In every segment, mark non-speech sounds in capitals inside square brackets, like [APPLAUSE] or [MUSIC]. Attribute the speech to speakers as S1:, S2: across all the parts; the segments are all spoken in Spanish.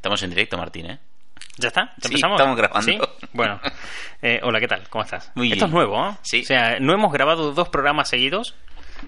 S1: Estamos en directo, Martín, ¿eh?
S2: ¿Ya está? ¿Ya
S1: Sí,
S2: empezamos?
S1: estamos grabando.
S2: ¿Sí? Bueno. Eh, hola, ¿qué tal? ¿Cómo estás?
S1: Muy
S2: Esto
S1: bien.
S2: es nuevo, ¿eh?
S1: Sí.
S2: O sea, no hemos grabado dos programas seguidos,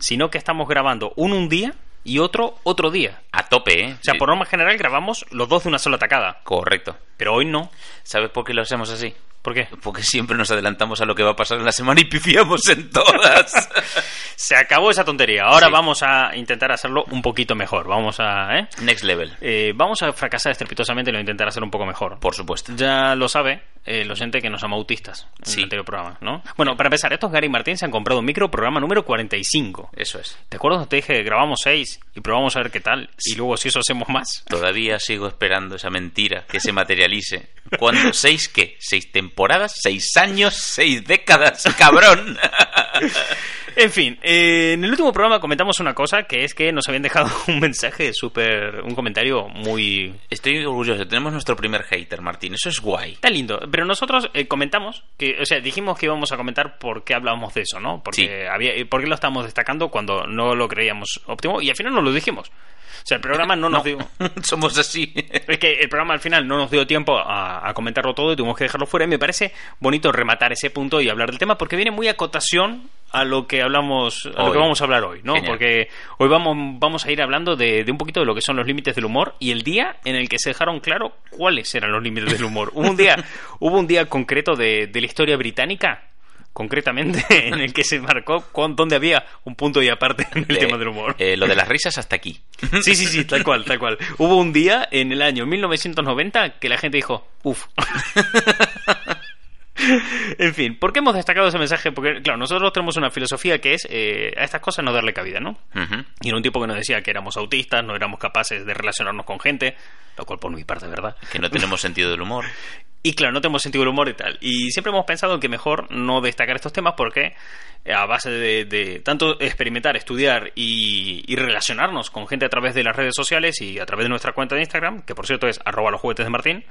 S2: sino que estamos grabando uno un día y otro otro día.
S1: A tope, ¿eh?
S2: O sea, por norma general grabamos los dos de una sola tacada.
S1: Correcto.
S2: Pero hoy no.
S1: ¿Sabes por qué lo hacemos así?
S2: ¿Por qué?
S1: Porque siempre nos adelantamos a lo que va a pasar en la semana y pifiamos en todas. [LAUGHS]
S2: Se acabó esa tontería. Ahora
S1: Sí.
S2: vamos a intentar hacerlo un poquito mejor. Vamos a... ¿eh?
S1: Next level,
S2: Eh, vamos a fracasar estrepitosamente y lo intentar hacer un poco mejor.
S1: por supuesto.
S2: Ya lo sabe eh, el oyente que nos llama autistas en
S1: Sí.
S2: el anterior programa, ¿no? Bueno, para empezar, estos Gary y Martín se han comprado un micro programa número 45.
S1: Eso es.
S2: ¿Te acuerdas te dije que grabamos 6 y probamos a ver qué tal? Y luego si eso hacemos más.
S1: Todavía sigo esperando esa mentira que se materialice. ¿Cuándo? [LAUGHS] ¿Seis qué? ¿Seis temporadas? ¿Seis años? ¿Seis décadas? ¡Cabrón! [LAUGHS]
S2: En fin, eh, en el último programa comentamos una cosa que es que nos habían dejado [LAUGHS] un mensaje súper... un comentario muy...
S1: Estoy orgulloso. Tenemos nuestro primer hater, Martín. Eso es guay.
S2: Está lindo, pero nosotros eh, comentamos, que, o sea, dijimos que íbamos a comentar por qué hablábamos de eso, ¿no? Porque
S1: Sí.
S2: había, por qué lo estamos destacando cuando no lo creíamos óptimo y al final no lo dijimos. O sea, el programa no nos dio... [LAUGHS]
S1: Somos así.
S2: Es que el programa al final no nos dio tiempo a, a comentarlo todo y tuvimos que dejarlo fuera. Y me parece bonito rematar ese punto y hablar del tema porque viene muy a cotación a lo que hablamos, a lo que vamos a hablar hoy, ¿no?
S1: Genial.
S2: Porque hoy vamos, vamos a ir hablando de, de un poquito de lo que son los límites del humor y el día en el que se dejaron claro cuáles eran los límites del humor. hubo un día, [LAUGHS] hubo un día concreto de, de la historia británica concretamente [LAUGHS] en el que se marcó con donde había un punto y aparte en el tema del humor.
S1: eh, lo de las risas hasta aquí. [LAUGHS]
S2: Sí, sí, sí, tal cual, tal cual. Hubo un día en el año 1990 que la gente dijo, uff. [LAUGHS] en fin, ¿por qué hemos destacado ese mensaje? Porque, claro, nosotros tenemos una filosofía que es eh, a estas cosas no darle cabida, ¿no? Y era un tipo que nos decía que éramos autistas, no éramos capaces de relacionarnos con gente, lo cual por mi parte verdad.
S1: Que no tenemos [LAUGHS] sentido del humor.
S2: Y claro, no tenemos sentido del humor y tal. Y siempre hemos pensado que mejor no destacar estos temas porque eh, a base de, de tanto experimentar, estudiar y, y relacionarnos con gente a través de las redes sociales y a través de nuestra cuenta de Instagram, que por cierto es arroba los juguetes de Martín,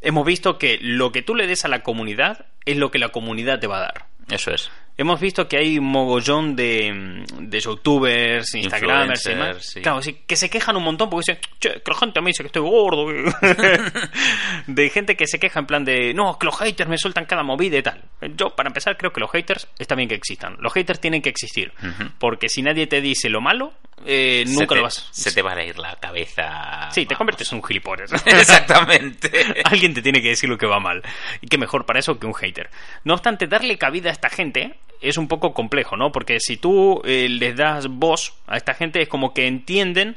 S2: hemos visto que lo que tú le des a la comunidad es lo que la comunidad te va a dar.
S1: Eso es.
S2: Hemos visto que hay un mogollón de, de youtubers, instagramers y demás.
S1: Sí.
S2: Claro, sí, que se quejan un montón porque dicen, che, que la gente me dice que estoy gordo. [LAUGHS] de gente que se queja en plan de, no, que los haters me sueltan cada movida y tal. Yo, para empezar, creo que los haters está bien que existan. Los haters tienen que existir. Porque si nadie te dice lo malo, eh, nunca
S1: te-
S2: lo vas.
S1: Se te va a ir la cabeza.
S2: Sí, te
S1: Vamos.
S2: conviertes en un gilipollas. [LAUGHS] [LAUGHS]
S1: Exactamente.
S2: Alguien te tiene que decir lo que va mal. Y qué mejor para eso que un hater. No obstante, darle cabida a esta gente es un poco complejo, ¿no? Porque si tú eh, les das voz a esta gente es como que entienden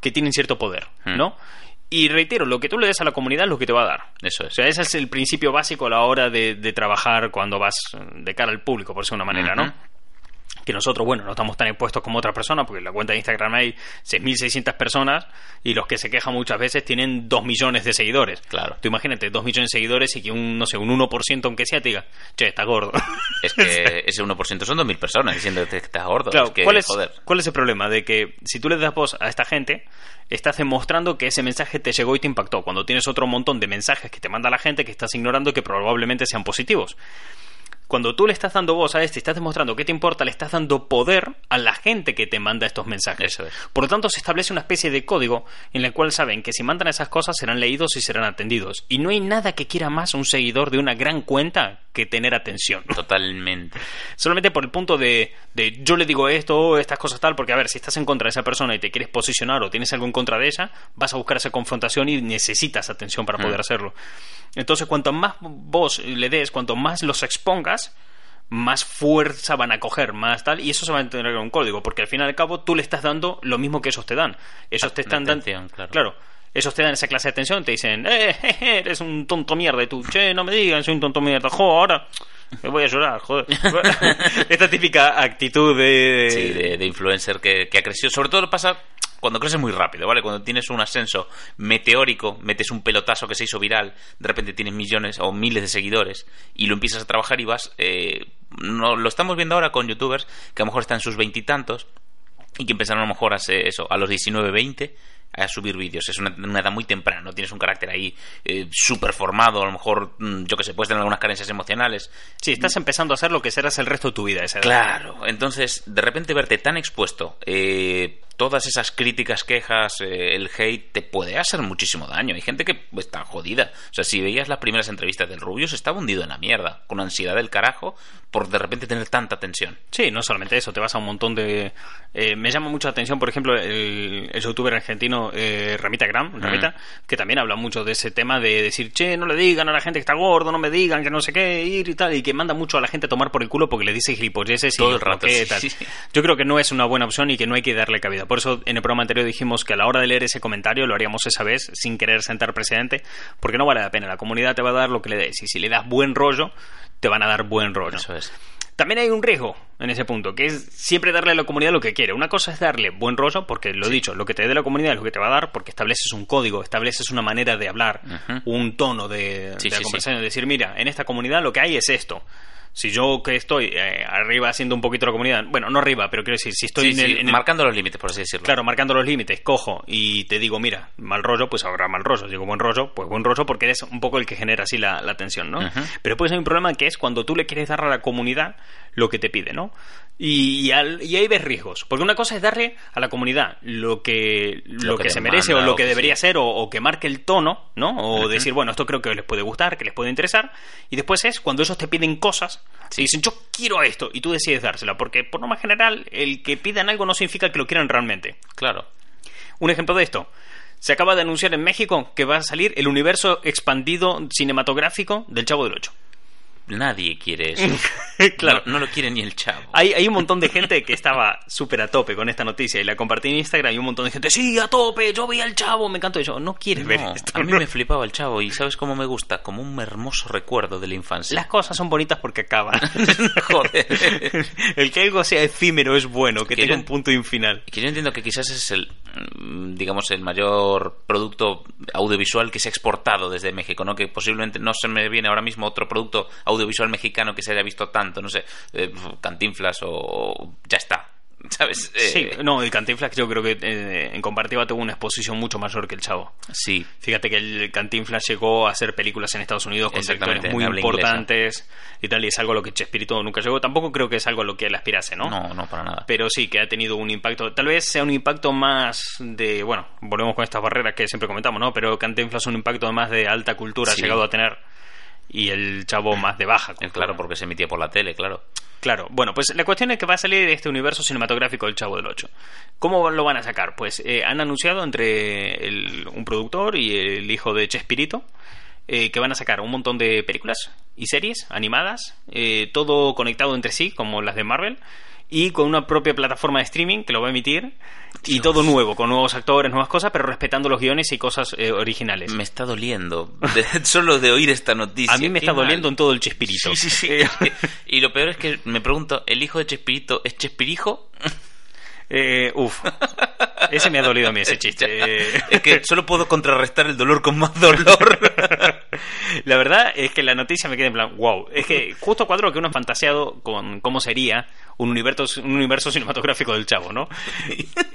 S2: que tienen cierto poder,
S1: Hmm.
S2: ¿no? Y reitero, lo que tú le des a la comunidad es lo que te va a dar.
S1: Eso
S2: O
S1: es.
S2: sea, ese es el principio básico a la hora de, de trabajar cuando vas de cara al público, por decirlo de una manera. ¿no? Que nosotros, bueno, no estamos tan expuestos como otras personas, porque en la cuenta de Instagram hay 6.600 personas y los que se quejan muchas veces tienen 2 millones de seguidores.
S1: Claro.
S2: Tú imagínate, 2 millones de seguidores y que un, no sé, un 1% aunque sea te diga, che, está gordo. [LAUGHS]
S1: Es [LAUGHS] que ese 1% son 2.000 personas diciéndote que estás gordo.
S2: Claro,
S1: es que,
S2: ¿cuál, es,
S1: joder.
S2: ¿cuál es el problema? De que si tú le das voz a esta gente, estás demostrando que ese mensaje te llegó y te impactó. Cuando tienes otro montón de mensajes que te manda la gente que estás ignorando que probablemente sean positivos. Cuando tú le estás dando voz a este, estás demostrando que te importa, le estás dando poder a la gente que te manda estos mensajes.
S1: Eso es.
S2: Por lo tanto, se establece una especie de código en el cual saben que si mandan esas cosas serán leídos y serán atendidos. Y no hay nada que quiera más un seguidor de una gran cuenta que tener atención.
S1: Totalmente. [LAUGHS]
S2: Solamente por el punto de, de yo le digo esto, estas cosas tal, porque a ver, si estás en contra de esa persona y te quieres posicionar o tienes algo en contra de ella, vas a buscar esa confrontación y necesitas atención para poder
S1: Mm.
S2: hacerlo. Entonces, cuanto más vos le des, cuanto más los expongas, más fuerza van a coger, más tal, y eso se va a entender en un código, porque al fin y al cabo tú le estás dando lo mismo que ellos te dan. Ellos te
S1: La
S2: están dando.
S1: atención, claro.
S2: Claro. Ellos te dan esa clase de atención, te dicen, eh, jeje, eres un tonto mierda, y tú, che, no me digan, soy un tonto mierda, jo, ahora me voy a llorar, joder. [LAUGHS] Esta típica actitud de...
S1: Sí, de, de influencer que, que ha crecido. Sobre todo pasa cuando creces muy rápido, ¿vale? Cuando tienes un ascenso meteórico, metes un pelotazo que se hizo viral, de repente tienes millones o miles de seguidores y lo empiezas a trabajar y vas... Eh, no, lo estamos viendo ahora con youtubers que a lo mejor están en sus veintitantos y que empezaron a lo mejor hace eso, a los 19, 20 a subir vídeos. Es una, una edad muy temprana, no tienes un carácter ahí eh, súper formado, a lo mejor, mm, yo que sé, puedes tener algunas carencias emocionales.
S2: Sí, estás empezando a hacer lo que serás el resto de tu vida. a Esa edad.
S1: Claro, entonces de repente verte tan expuesto, eh, todas esas críticas, quejas, eh, el hate te puede hacer muchísimo daño. Hay gente que está jodida. O sea, si veías las primeras entrevistas del Rubio, se estaba hundido en la mierda, con ansiedad del carajo, por de repente tener tanta tensión.
S2: Sí, no solamente eso, te vas a un montón de... eh, me llama mucho la atención, por ejemplo, el, el youtuber argentino eh, Ramita Gram, Ramita, que también habla mucho de ese tema de decir, che, no le digan a la gente que está gordo, no me digan que no sé qué, ir y tal, y que manda mucho a la gente a tomar por el culo porque le dice gilipolleces
S1: Todo
S2: y
S1: el rato, sí,
S2: tal.
S1: sí.
S2: Yo creo que no es una buena opción y que no hay que darle cabida. Por eso en el programa anterior dijimos que a la hora de leer ese comentario lo haríamos esa vez sin querer sentar precedente, porque no vale la pena. La comunidad te va a dar lo que le des y si le das buen rollo, te van a dar buen rollo.
S1: Eso es.
S2: También hay un riesgo en ese punto, que es siempre darle a la comunidad lo que quiere. Una cosa es darle buen rollo, porque lo he dicho, lo que te dé la comunidad es lo que te va a dar, porque estableces un código, estableces una manera de hablar, un tono de,
S1: Sí,
S2: de la conversación, decir, mira, en esta comunidad lo que hay es esto. Si yo que estoy eh, arriba haciendo un poquito la comunidad, bueno, no arriba, pero quiero decir, si estoy
S1: Sí,
S2: en,
S1: sí,
S2: el, en el-
S1: marcando los límites, por así decirlo.
S2: Claro, marcando los límites, cojo y te digo, mira, mal rollo, pues habrá mal rollo. Digo buen rollo, pues buen rollo porque eres un poco el que genera así la, la tensión, ¿no? Pero pues hay un problema que es cuando tú le quieres dar a la comunidad lo que te pide, ¿no? Y, y al- y ahí ves riesgos. Porque una cosa es darle a la comunidad lo que, lo
S1: Lo
S2: que,
S1: que
S2: se merece o lo que debería
S1: sí.
S2: ser o, o que marque el tono, ¿no? O decir, bueno, esto creo que les puede gustar, que les puede interesar. Y después es cuando ellos te piden cosas y dicen, yo quiero esto, y tú decides dársela. Porque por norma general, el que pidan algo no significa que lo quieran realmente.
S1: Claro.
S2: Un ejemplo de esto. Se acaba de anunciar en México que va a salir el universo expandido cinematográfico del Chavo del Ocho.
S1: Nadie quiere eso. [LAUGHS]
S2: claro.
S1: No, no lo quiere ni el chavo.
S2: Hay, hay un montón de gente que estaba súper a tope con esta noticia y la compartí en Instagram y un montón de gente, sí, a tope, yo vi al chavo, me encantó. Yo, no quieres ver
S1: No,
S2: esto.
S1: a mí
S2: no".
S1: me flipaba el chavo y ¿sabes cómo me gusta? Como un hermoso recuerdo de la infancia.
S2: Las cosas son bonitas porque acaban. [LAUGHS]
S1: Joder. [LAUGHS]
S2: el que algo sea efímero es bueno, que
S1: Que
S2: tenga
S1: yo-
S2: un punto y un final.
S1: Que yo entiendo que quizás es el, mm, digamos, el mayor producto audiovisual que se ha exportado desde México, ¿no? Que posiblemente no se me viene ahora mismo otro producto audiovisual mexicano que se haya visto tanto, no sé, eh, Cantinflas o ya está, [LAUGHS] ¿sabes? Eh,
S2: Sí, no, el Cantinflas yo creo que eh, en comparativa tuvo una exposición mucho mayor que el chavo.
S1: sí,
S2: Fíjate que el Cantinflas llegó a hacer películas en Estados Unidos con directores muy importantes y tal, y es algo a lo que Chespirito nunca llegó. Tampoco creo que es algo a lo que él aspirase, ¿no?
S1: no, no, para nada.
S2: Pero sí que ha tenido un impacto, tal vez sea un impacto más de, bueno, volvemos con estas barreras que siempre comentamos, ¿no? Pero Cantinflas un impacto más de alta cultura
S1: Sí.
S2: ha llegado a tener y el chavo más de baja
S1: Eh. Claro, porque se emitía por la tele, claro.
S2: Claro, bueno, pues la cuestión es que va a salir este universo cinematográfico del Chavo del Ocho. ¿Cómo lo van a sacar? Pues eh, han anunciado entre el- un productor y el hijo de Chespirito eh, que van a sacar un montón de películas y series animadas, eh, todo conectado entre sí, como las de Marvel, y con una propia plataforma de streaming que lo va a emitir, y
S1: Dios.
S2: todo nuevo, con nuevos actores, nuevas cosas, pero respetando los guiones y cosas eh, originales.
S1: Me está doliendo [LAUGHS] solo de oír esta noticia.
S2: a mí me
S1: Qué
S2: está
S1: mal.
S2: doliendo en todo el Chespirito.
S1: Sí, sí, sí. [LAUGHS] Y lo peor es que me pregunto, ¿el hijo de Chespirito es Chespirijo?
S2: Eh, uf, [LAUGHS] ese me ha dolido a mí, ese chiste. [LAUGHS]
S1: Es que solo puedo contrarrestar el dolor con más dolor. [LAUGHS]
S2: La verdad es que la noticia me queda en plan, wow. Es que justo cuadro que uno ha fantaseado con cómo sería un universo, un universo cinematográfico del chavo, ¿no?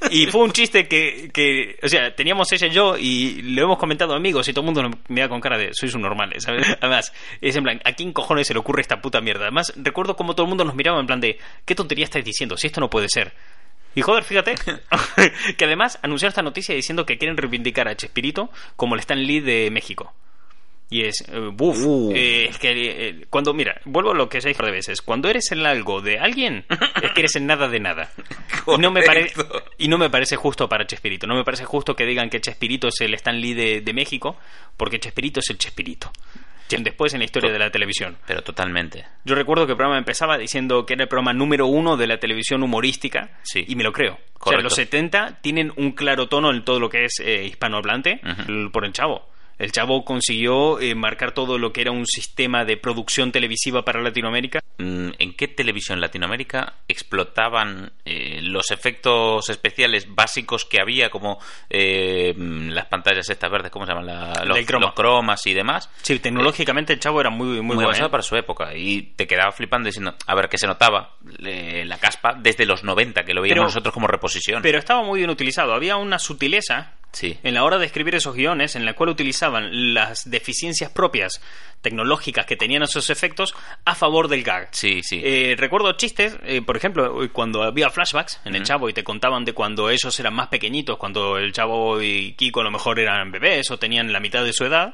S2: Y fue un chiste que, que, o sea, teníamos ella y yo y lo hemos comentado amigos y todo el mundo nos mira con cara de, sois un normales, ¿sabes? Además, es en plan, ¿a quién cojones se le ocurre esta puta mierda? Además, recuerdo cómo todo el mundo nos miraba en plan de, ¿qué tontería estáis diciendo? Si esto no puede ser. Y joder, fíjate [LAUGHS] que además anunciaron esta noticia diciendo que quieren reivindicar a Chespirito como el Stan Lee de México. Y es, eh, buf,
S1: Uh.
S2: eh, es que eh, cuando, mira, vuelvo a lo que se dijo de veces, cuando eres el algo de alguien, es que eres el nada de nada. [LAUGHS] Y no, me pare-
S1: Correcto.
S2: y no me parece justo para Chespirito, no me parece justo que digan que Chespirito es el Stan Lee de, de México, porque Chespirito es el Chespirito. Después en la historia de la televisión.
S1: Pero totalmente.
S2: Yo recuerdo que el programa empezaba diciendo que era el programa número uno de la televisión humorística.
S1: Sí.
S2: Y me lo creo. O sea,
S1: Correcto.
S2: los 70 tienen un claro tono en todo lo que es eh, hispanohablante por el chavo. El chavo consiguió eh, marcar todo lo que era un sistema de producción televisiva para Latinoamérica.
S1: Mm, ¿En qué televisión Latinoamérica explotaban eh, los efectos especiales básicos que había, como eh, mm, las pantallas estas verdes, ¿cómo se llaman? La- los,
S2: Del croma.
S1: los cromas y demás.
S2: Sí, tecnológicamente el chavo era muy, muy,
S1: Muy,
S2: bueno.
S1: avanzado para su época. Y te quedaba flipando diciendo, a ver, que se notaba la caspa desde los 90, que lo veíamos
S2: Pero-
S1: nosotros como reposición.
S2: Pero estaba muy bien utilizado. Había una sutileza
S1: Sí.
S2: En la hora de escribir esos guiones, en la cual utilizaban las deficiencias propias tecnológicas que tenían esos efectos a favor del gag.
S1: Sí, sí.
S2: Eh, recuerdo chistes, eh, por ejemplo, cuando había flashbacks en el Chavo y te contaban de cuando ellos eran más pequeñitos, cuando el Chavo y Kiko a lo mejor eran bebés o tenían la mitad de su edad,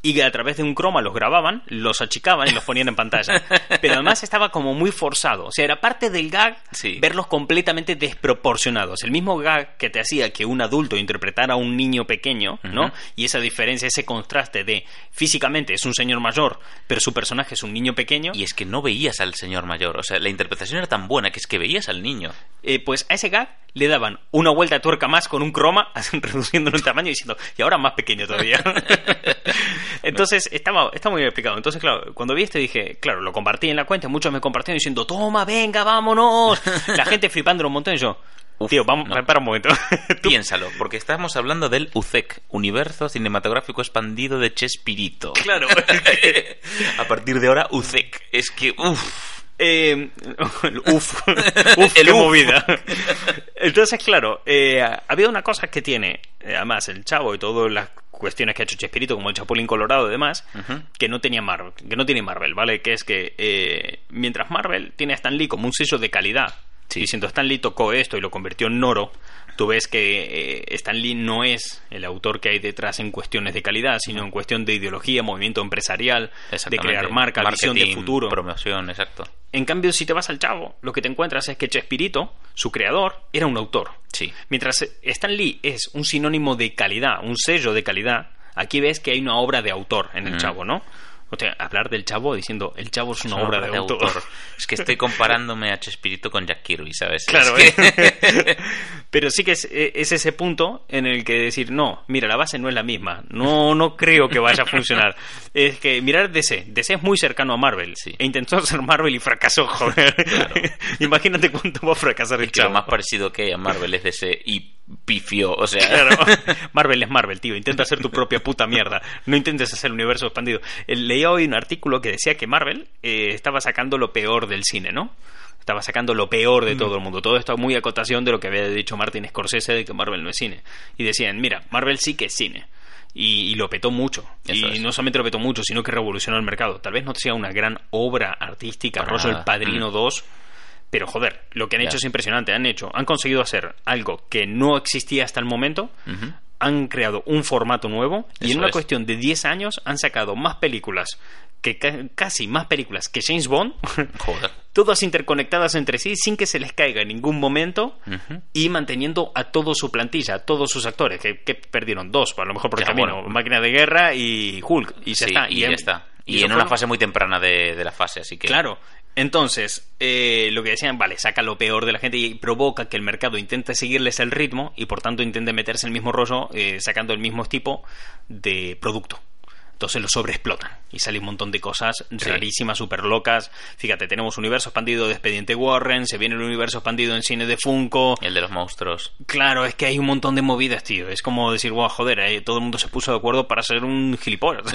S2: y que a través de un croma los grababan, los achicaban y los ponían en pantalla. Pero además estaba como muy forzado, o sea, era parte del gag
S1: Sí.
S2: verlos completamente desproporcionados. El mismo gag que te hacía que un adulto interpretara a un niño pequeño, ¿no? Y esa diferencia, ese contraste de físicamente es un señor mayor, pero su personaje es un niño pequeño.
S1: Y es que no veías al señor mayor. O sea, la interpretación era tan buena que es que veías al niño.
S2: Eh, pues a ese gag le daban una vuelta de tuerca más con un croma, [LAUGHS] reduciéndolo en tamaño y diciendo, y ahora más pequeño todavía. [LAUGHS] Entonces, estaba, está muy bien explicado. Entonces, claro, cuando vi esto dije, claro, lo compartí en la cuenta, muchos me compartieron diciendo, toma, venga, vámonos. [LAUGHS] La gente flipando un montón y yo,
S1: Uf,
S2: tío, vamos,
S1: no.
S2: para un momento. [LAUGHS]
S1: Piénsalo, porque estamos hablando del UCEC, Universo Cinematográfico Expandido de Chespirito.
S2: Claro. [LAUGHS]
S1: A partir de ahora, UCEC. Es que, uff.
S2: Eh, uf, uf,
S1: El
S2: qué
S1: uf.
S2: movida. Entonces, claro, eh, había una cosa que tiene, eh, además, el chavo y todas las cuestiones que ha hecho Chespirito, como el Chapulín Colorado y demás, que no tenía Marvel, que no tiene Marvel, ¿vale? Que es que eh, mientras Marvel tiene a Stan Lee como un sello de calidad,
S1: Sí.
S2: diciendo Stan Lee tocó esto y lo convirtió en oro, tú ves que eh, Stan Lee no es el autor que hay detrás en cuestiones de calidad, sino en cuestión de ideología, movimiento empresarial, de crear marca, visión de futuro.
S1: Promoción, exacto.
S2: En cambio, si te vas al chavo, lo que te encuentras es que Chespirito, su creador, era un autor.
S1: Sí.
S2: Mientras Stan Lee es un sinónimo de calidad, un sello de calidad, aquí ves que hay una obra de autor en el
S1: Mm.
S2: chavo, ¿no? O sea, hablar del chavo diciendo el chavo es una,
S1: Es
S2: obra, de, autor.
S1: Es que estoy [LAUGHS] comparándome a Chespirito con Jack Kirby, ¿sabes?
S2: Claro,
S1: Es que-
S2: ¿eh? [LAUGHS] pero sí que es, es ese punto en el que decir, no, mira, la base no es la misma, no, no creo que vaya a funcionar. [LAUGHS] Es que mirar DC, DC es muy cercano a Marvel,
S1: Sí.
S2: e intentó hacer Marvel y fracasó, joder. Imagínate cuánto va a fracasar el
S1: Es que lo
S2: chavo.
S1: más parecido que hay a Marvel es ese y pifió, o sea...
S2: Claro. [LAUGHS] Marvel es Marvel, tío. Intenta hacer tu propia puta mierda. No intentes hacer el universo expandido. Eh, Leía hoy un artículo que decía que Marvel eh, estaba sacando lo peor del cine, ¿no? Estaba sacando lo peor de todo el mundo. Todo esto muy acotación de lo que había dicho Martin Scorsese de que Marvel no es cine. Y decían, mira, Marvel sí que es cine. Y, y lo petó mucho.
S1: Eso
S2: y
S1: es.
S2: no solamente lo petó mucho, sino que revolucionó el mercado. Tal vez no sea una gran obra artística, rollo El. Padrino
S1: Mm.
S2: 2, pero joder, lo que han hecho es impresionante. Han hecho, han conseguido hacer algo que no existía hasta el momento. Han creado un formato nuevo y
S1: Eso
S2: en una
S1: es.
S2: cuestión de 10 años han sacado más películas que ca- casi más películas que James Bond, [LAUGHS]
S1: Joder.
S2: todas interconectadas entre sí sin que se les caiga en ningún momento y manteniendo a toda su plantilla, a todos sus actores, que, que perdieron dos, a lo mejor por el camino,
S1: bueno.
S2: Máquina de Guerra y Hulk, y
S1: Sí,
S2: está.
S1: y ya
S2: en-
S1: está. Y,
S2: eso
S1: en una fase muy temprana de, de la fase, así que...
S2: Claro. Entonces, eh, lo que decían, vale, saca lo peor de la gente y provoca que el mercado intente seguirles el ritmo y por tanto intente meterse en el mismo rollo eh, sacando el mismo tipo de producto. Entonces lo sobreexplotan y sale un montón de cosas rarísimas, súper locas. Fíjate, tenemos universo expandido de Expediente Warren, se viene el universo expandido en cine de Funko.
S1: El de los monstruos.
S2: Claro, es que hay un montón de movidas, tío. Es como decir, wow, joder, eh, todo el mundo se puso de acuerdo para ser un gilipollas. [LAUGHS]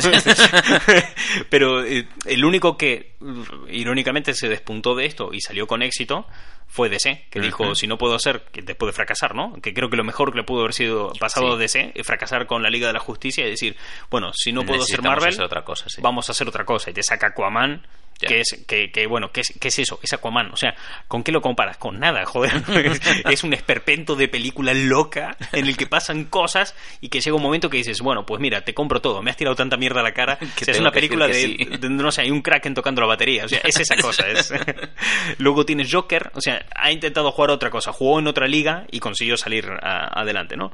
S2: [LAUGHS] Pero eh, el único que, mm, irónicamente, se despuntó de esto y salió con éxito fue DC, que dijo, si no puedo hacer, que después de fracasar, ¿no? Que creo que lo mejor que le pudo haber sido pasado
S1: Sí.
S2: DC es fracasar con la Liga de la Justicia y decir, bueno, si no puedo hacer Marvel,
S1: hacer otra cosa, sí.
S2: vamos a hacer otra cosa. Y te saca Aquaman,
S1: Ya.
S2: que es, que, que, bueno, ¿qué es, ¿qué es eso? Es Aquaman. O sea, ¿con qué lo comparas? Con nada, [LAUGHS] joder. es, es un esperpento de película loca en el que pasan cosas y que llega un momento que dices, bueno, pues mira, te compro todo. Me has tirado tanta mierda a la cara. [LAUGHS]
S1: Que
S2: O sea, es una
S1: que
S2: película
S1: que
S2: de,
S1: sí.
S2: de- no sé, hay un Kraken tocando la batería. O sea, es esa cosa. Es... [LAUGHS] Luego tienes Joker. O sea, ha intentado jugar otra cosa. Jugó en otra liga y consiguió salir a- adelante, ¿no?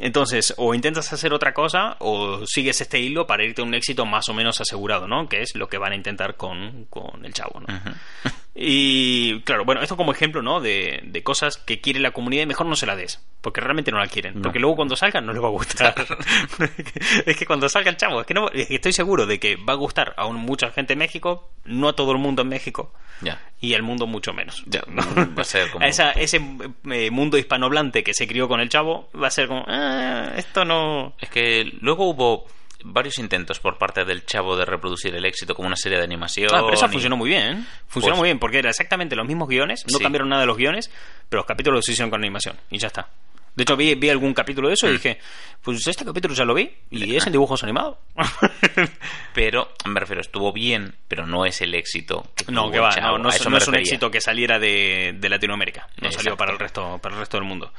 S2: Entonces, o intentas hacer otra cosa o sigues este hilo para irte a un éxito más o menos asegurado, ¿no? Que es lo que van a intentar con, con el chavo, ¿no? Y claro, bueno, esto como ejemplo, ¿no? De, de cosas que quiere la comunidad y mejor no se la des, porque realmente no la quieren.
S1: No.
S2: Porque luego cuando salga no les va a gustar. [LAUGHS] es que cuando salga el chavo, es que, no, es que estoy seguro de que va a gustar a un- mucha gente en México, no a todo el mundo en México
S1: Ya.
S2: y al mundo mucho menos.
S1: Ya, va a ser como... [LAUGHS]
S2: Esa- ese eh, mundo hispanohablante que se crió con el chavo va a ser como, "Ah, esto no...
S1: Es que luego hubo varios intentos por parte del chavo de reproducir el éxito como una serie de animación.
S2: Ah, pero esa
S1: y-
S2: funcionó muy bien. ¿eh? Funcionó
S1: Pues-
S2: muy bien porque era exactamente los mismos guiones, no
S1: Sí.
S2: cambiaron nada de los guiones, pero los capítulos los hicieron con animación y ya está. De hecho, vi, vi algún capítulo de eso y dije, pues este capítulo ya lo vi y es en dibujos animados. [LAUGHS]
S1: Pero, me refiero, estuvo bien, pero no es el éxito que
S2: no, que va,
S1: Chavo.
S2: no, no
S1: eso
S2: no es un éxito que saliera de, de Latinoamérica, no salió para el resto, para el resto del mundo.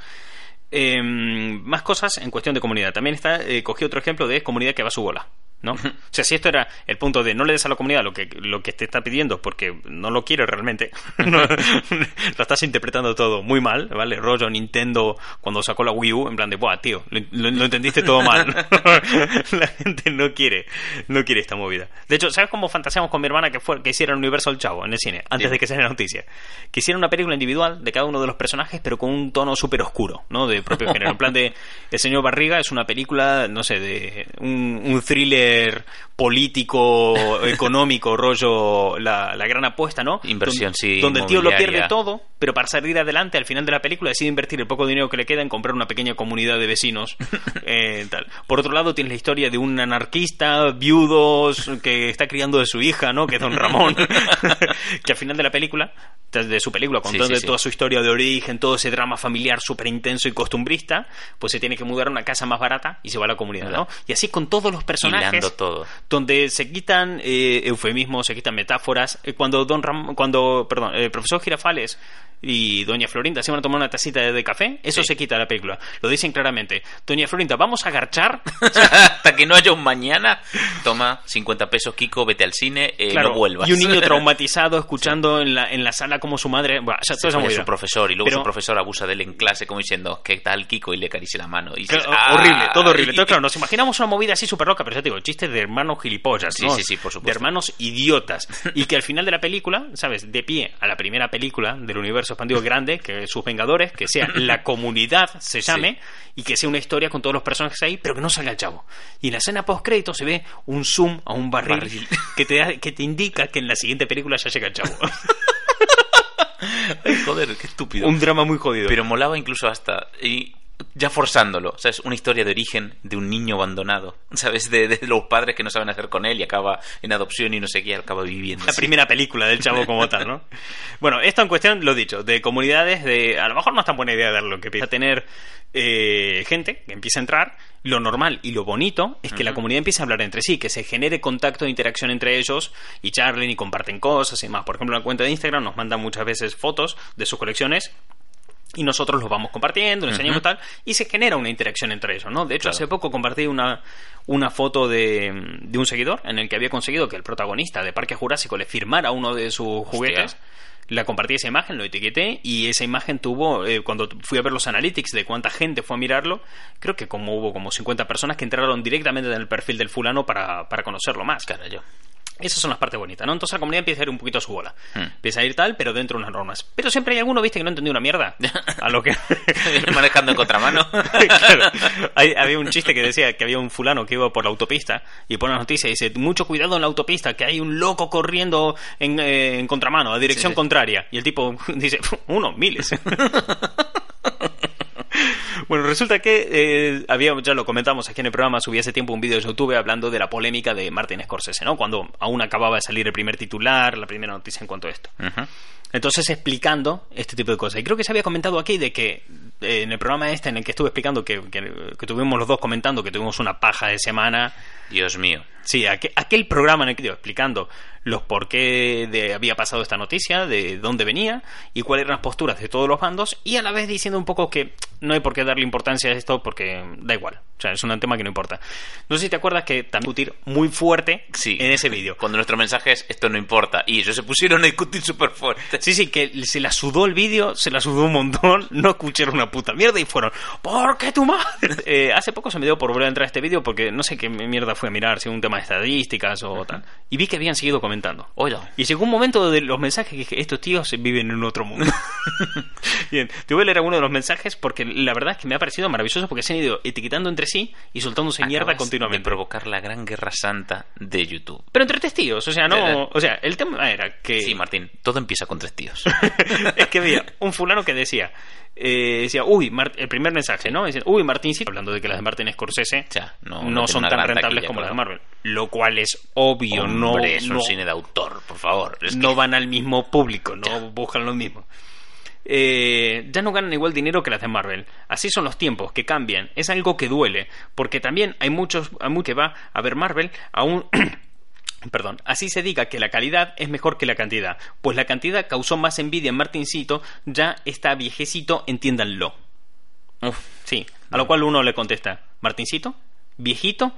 S2: Eh, más cosas en cuestión de comunidad. También está, eh, cogí otro ejemplo de comunidad que va a su bola. ¿No? O sea, si esto era el punto de no le des a la comunidad lo que, lo que te está pidiendo porque no lo quiere realmente, [LAUGHS] no- [LAUGHS] lo estás interpretando todo muy mal, ¿vale? Rollo Nintendo cuando sacó la Wii U, en plan de, buah, tío, lo, lo- lo entendiste todo mal. [LAUGHS] la gente no quiere, no quiere esta movida. De hecho, ¿sabes cómo fantaseamos con mi hermana que, fue, que hiciera el Universal Chavo en el cine, antes de que sea la noticia? Que hiciera una película individual de cada uno de los personajes, pero con un tono súper oscuro, ¿no? De propio género. En plan de, El señor Barriga es una película, no sé, de un, un thriller ser político, [LAUGHS] económico, rollo la, la gran apuesta, ¿no?
S1: Inversión, sí,
S2: Donde el tío lo pierde todo, pero para salir adelante al final de la película decide invertir el poco dinero que le queda en comprar una pequeña comunidad de vecinos. [LAUGHS] eh, tal. Por otro lado, tienes la historia de un anarquista, viudos, que está criando de su hija, ¿no? Que es Don Ramón. [LAUGHS] que al final de la película, de su película, contando
S1: sí, sí.
S2: toda su historia de origen, todo ese drama familiar súper intenso y costumbrista, pues se tiene que mudar a una casa más barata y se va a la comunidad, ¿no? Y así con todos los personajes
S1: Hilando todo.
S2: Donde se quitan eh, eufemismos, se quitan metáforas. Eh, cuando Don Ram- cuando, perdón, el profesor Girafales y Doña Florinda se van a tomar una tacita de, de café, eso
S1: Sí.
S2: se quita de la película. Lo dicen claramente. Doña Florinda, vamos a garchar. [LAUGHS] [LAUGHS]
S1: Hasta que no haya un mañana, toma 50 pesos, Kiko, vete al cine, eh,
S2: Claro,
S1: no vuelvas.
S2: y un niño [LAUGHS] traumatizado escuchando en, la, en la sala como su madre. Buah, o sea,
S1: Se
S2: toda esa
S1: pone
S2: movida.
S1: su profesor y luego
S2: Pero-
S1: su profesor abusa de él en clase como diciendo ¿qué tal Kiko? y le acaricia la mano y dices,
S2: Claro,
S1: "Ah".
S2: horrible, todo horrible. Entonces, claro, nos imaginamos una movida así súper loca, pero ya te digo, chistes de hermanos gilipollas,
S1: Sí,
S2: ¿no?
S1: sí, sí, por supuesto.
S2: De hermanos idiotas. Y que al final de la película, ¿sabes? De pie a la primera película del universo expandido grande, que sus Vengadores, que sea La [LAUGHS] Comunidad se llame, y que sea una historia con todos los personajes ahí, pero que no salga el chavo. Y en la escena post crédito se ve un zoom a un barril,
S1: Barril. [LAUGHS]
S2: Que, te da- que te indica que en la siguiente película ya llega el chavo. [LAUGHS]
S1: Ay, joder qué estúpido
S2: un drama muy jodido.
S1: pero molaba incluso hasta y ya forzándolo sabes una historia de origen de un niño abandonado [LAUGHS] sabes de, de los padres que no saben hacer con él y acaba en adopción y no sé qué acaba viviendo
S2: la
S1: así.
S2: primera película del chavo como tal, ¿no? [LAUGHS] Bueno, esto en cuestión, lo dicho, de comunidades, de a lo mejor no es tan buena idea darlo, que empieza a tener eh, gente que empieza a entrar. Lo normal y lo bonito es que la comunidad empiece a hablar entre sí, que se genere contacto e interacción entre ellos y charlen y comparten cosas y más. Por ejemplo, la cuenta de Instagram nos manda muchas veces fotos de sus colecciones y nosotros los vamos compartiendo, les enseñamos tal, y se genera una interacción entre ellos, ¿no? De hecho,
S1: Claro.
S2: hace poco compartí una, una foto de, de un seguidor en el que había conseguido que el protagonista de Parque Jurásico le firmara uno de sus juguetes. La compartí esa imagen, lo etiqueté y esa imagen tuvo, eh, cuando fui a ver los analytics de cuánta gente fue a mirarlo, creo que como hubo como 50 personas que entraron directamente en el perfil del fulano para, para conocerlo más.
S1: Carajo.
S2: Esas son las partes bonitas, ¿no? Entonces la comunidad empieza a ir un poquito a su bola.
S1: Hmm.
S2: Empieza a ir tal, pero dentro de unas normas. Pero siempre hay alguno, viste, que no entendió una mierda. [LAUGHS] A lo que...
S1: Manejando en contramano [LAUGHS]
S2: Claro. Hay- había un chiste que decía que había un fulano que iba por la autopista y pone una noticia y dice, mucho cuidado en la autopista, que hay un loco corriendo en, eh, en contramano, a dirección
S1: Sí, sí.
S2: contraria. Y el tipo [LAUGHS] dice, uno, miles. Bueno, resulta que eh, había, ya lo comentamos aquí en el programa, subí hace tiempo un vídeo de YouTube hablando de la polémica de Martin Scorsese, ¿no? Cuando aún acababa de salir el primer titular, la primera noticia en cuanto a esto. Entonces explicando este tipo de cosas. Y creo que se había comentado aquí de que eh, en el programa este en el que estuve explicando que, que- que tuvimos los dos comentando que tuvimos una paja de semana.
S1: Dios mío
S2: Sí, aquel, aquel programa en el que iba explicando los por qué de, había pasado esta noticia, de dónde venía y cuáles eran las posturas de todos los bandos y a la vez diciendo un poco que no hay por qué darle importancia a esto porque da igual. O sea, es un tema que no importa. No sé si te acuerdas que también discutir muy fuerte
S1: Sí.
S2: en ese vídeo.
S1: Cuando nuestro mensaje es esto no importa. Y ellos se pusieron a discutir súper fuerte.
S2: Sí, sí, que se la sudó el vídeo, se la sudó un montón, [LAUGHS] no escucharon una puta mierda y fueron, ¿por qué tu madre? [LAUGHS] Eh, hace poco se me dio por volver a entrar a este vídeo porque no sé qué mierda fue a mirar, si un tema de estadísticas o tal. Y vi que habían seguido comentando.
S1: Oiga.
S2: Y llegó un momento de los mensajes que dije, estos tíos viven en otro mundo. [LAUGHS] Bien, te voy a leer alguno de los mensajes porque la verdad es que me ha parecido maravilloso porque se han ido etiquetando entre sí y soltándose mierda
S1: Acabas
S2: continuamente.
S1: De provocar la gran guerra santa de YouTube.
S2: Pero entre testigos, o sea, no... O sea, el tema era que...
S1: Sí, Martín, todo empieza con tres tíos. [LAUGHS]
S2: es que había un fulano que decía, eh, decía, uy, el primer mensaje, ¿no? Decía, uy, Martín sí, hablando de que las de Martin Scorsese
S1: O sea, no-
S2: no,
S1: no
S2: son tan rentables como las de. Marvel. Lo cual es obvio, no,
S1: Hombre, es un
S2: no,
S1: cine de autor, por favor. Es
S2: no
S1: que-
S2: van al mismo público, no buscan lo mismo. eh, ya no ganan igual dinero que las de Marvel. Así son los tiempos, que cambian. Es algo que duele, porque también hay muchos, hay muy que va a ver Marvel aún... [CLEARS THROAT] Perdón, así se diga que la calidad es mejor que la cantidad, pues la cantidad causó más envidia en Martincito, ya está viejecito, entiéndanlo. Uf, sí, a lo cual uno le contesta, Martincito, viejito,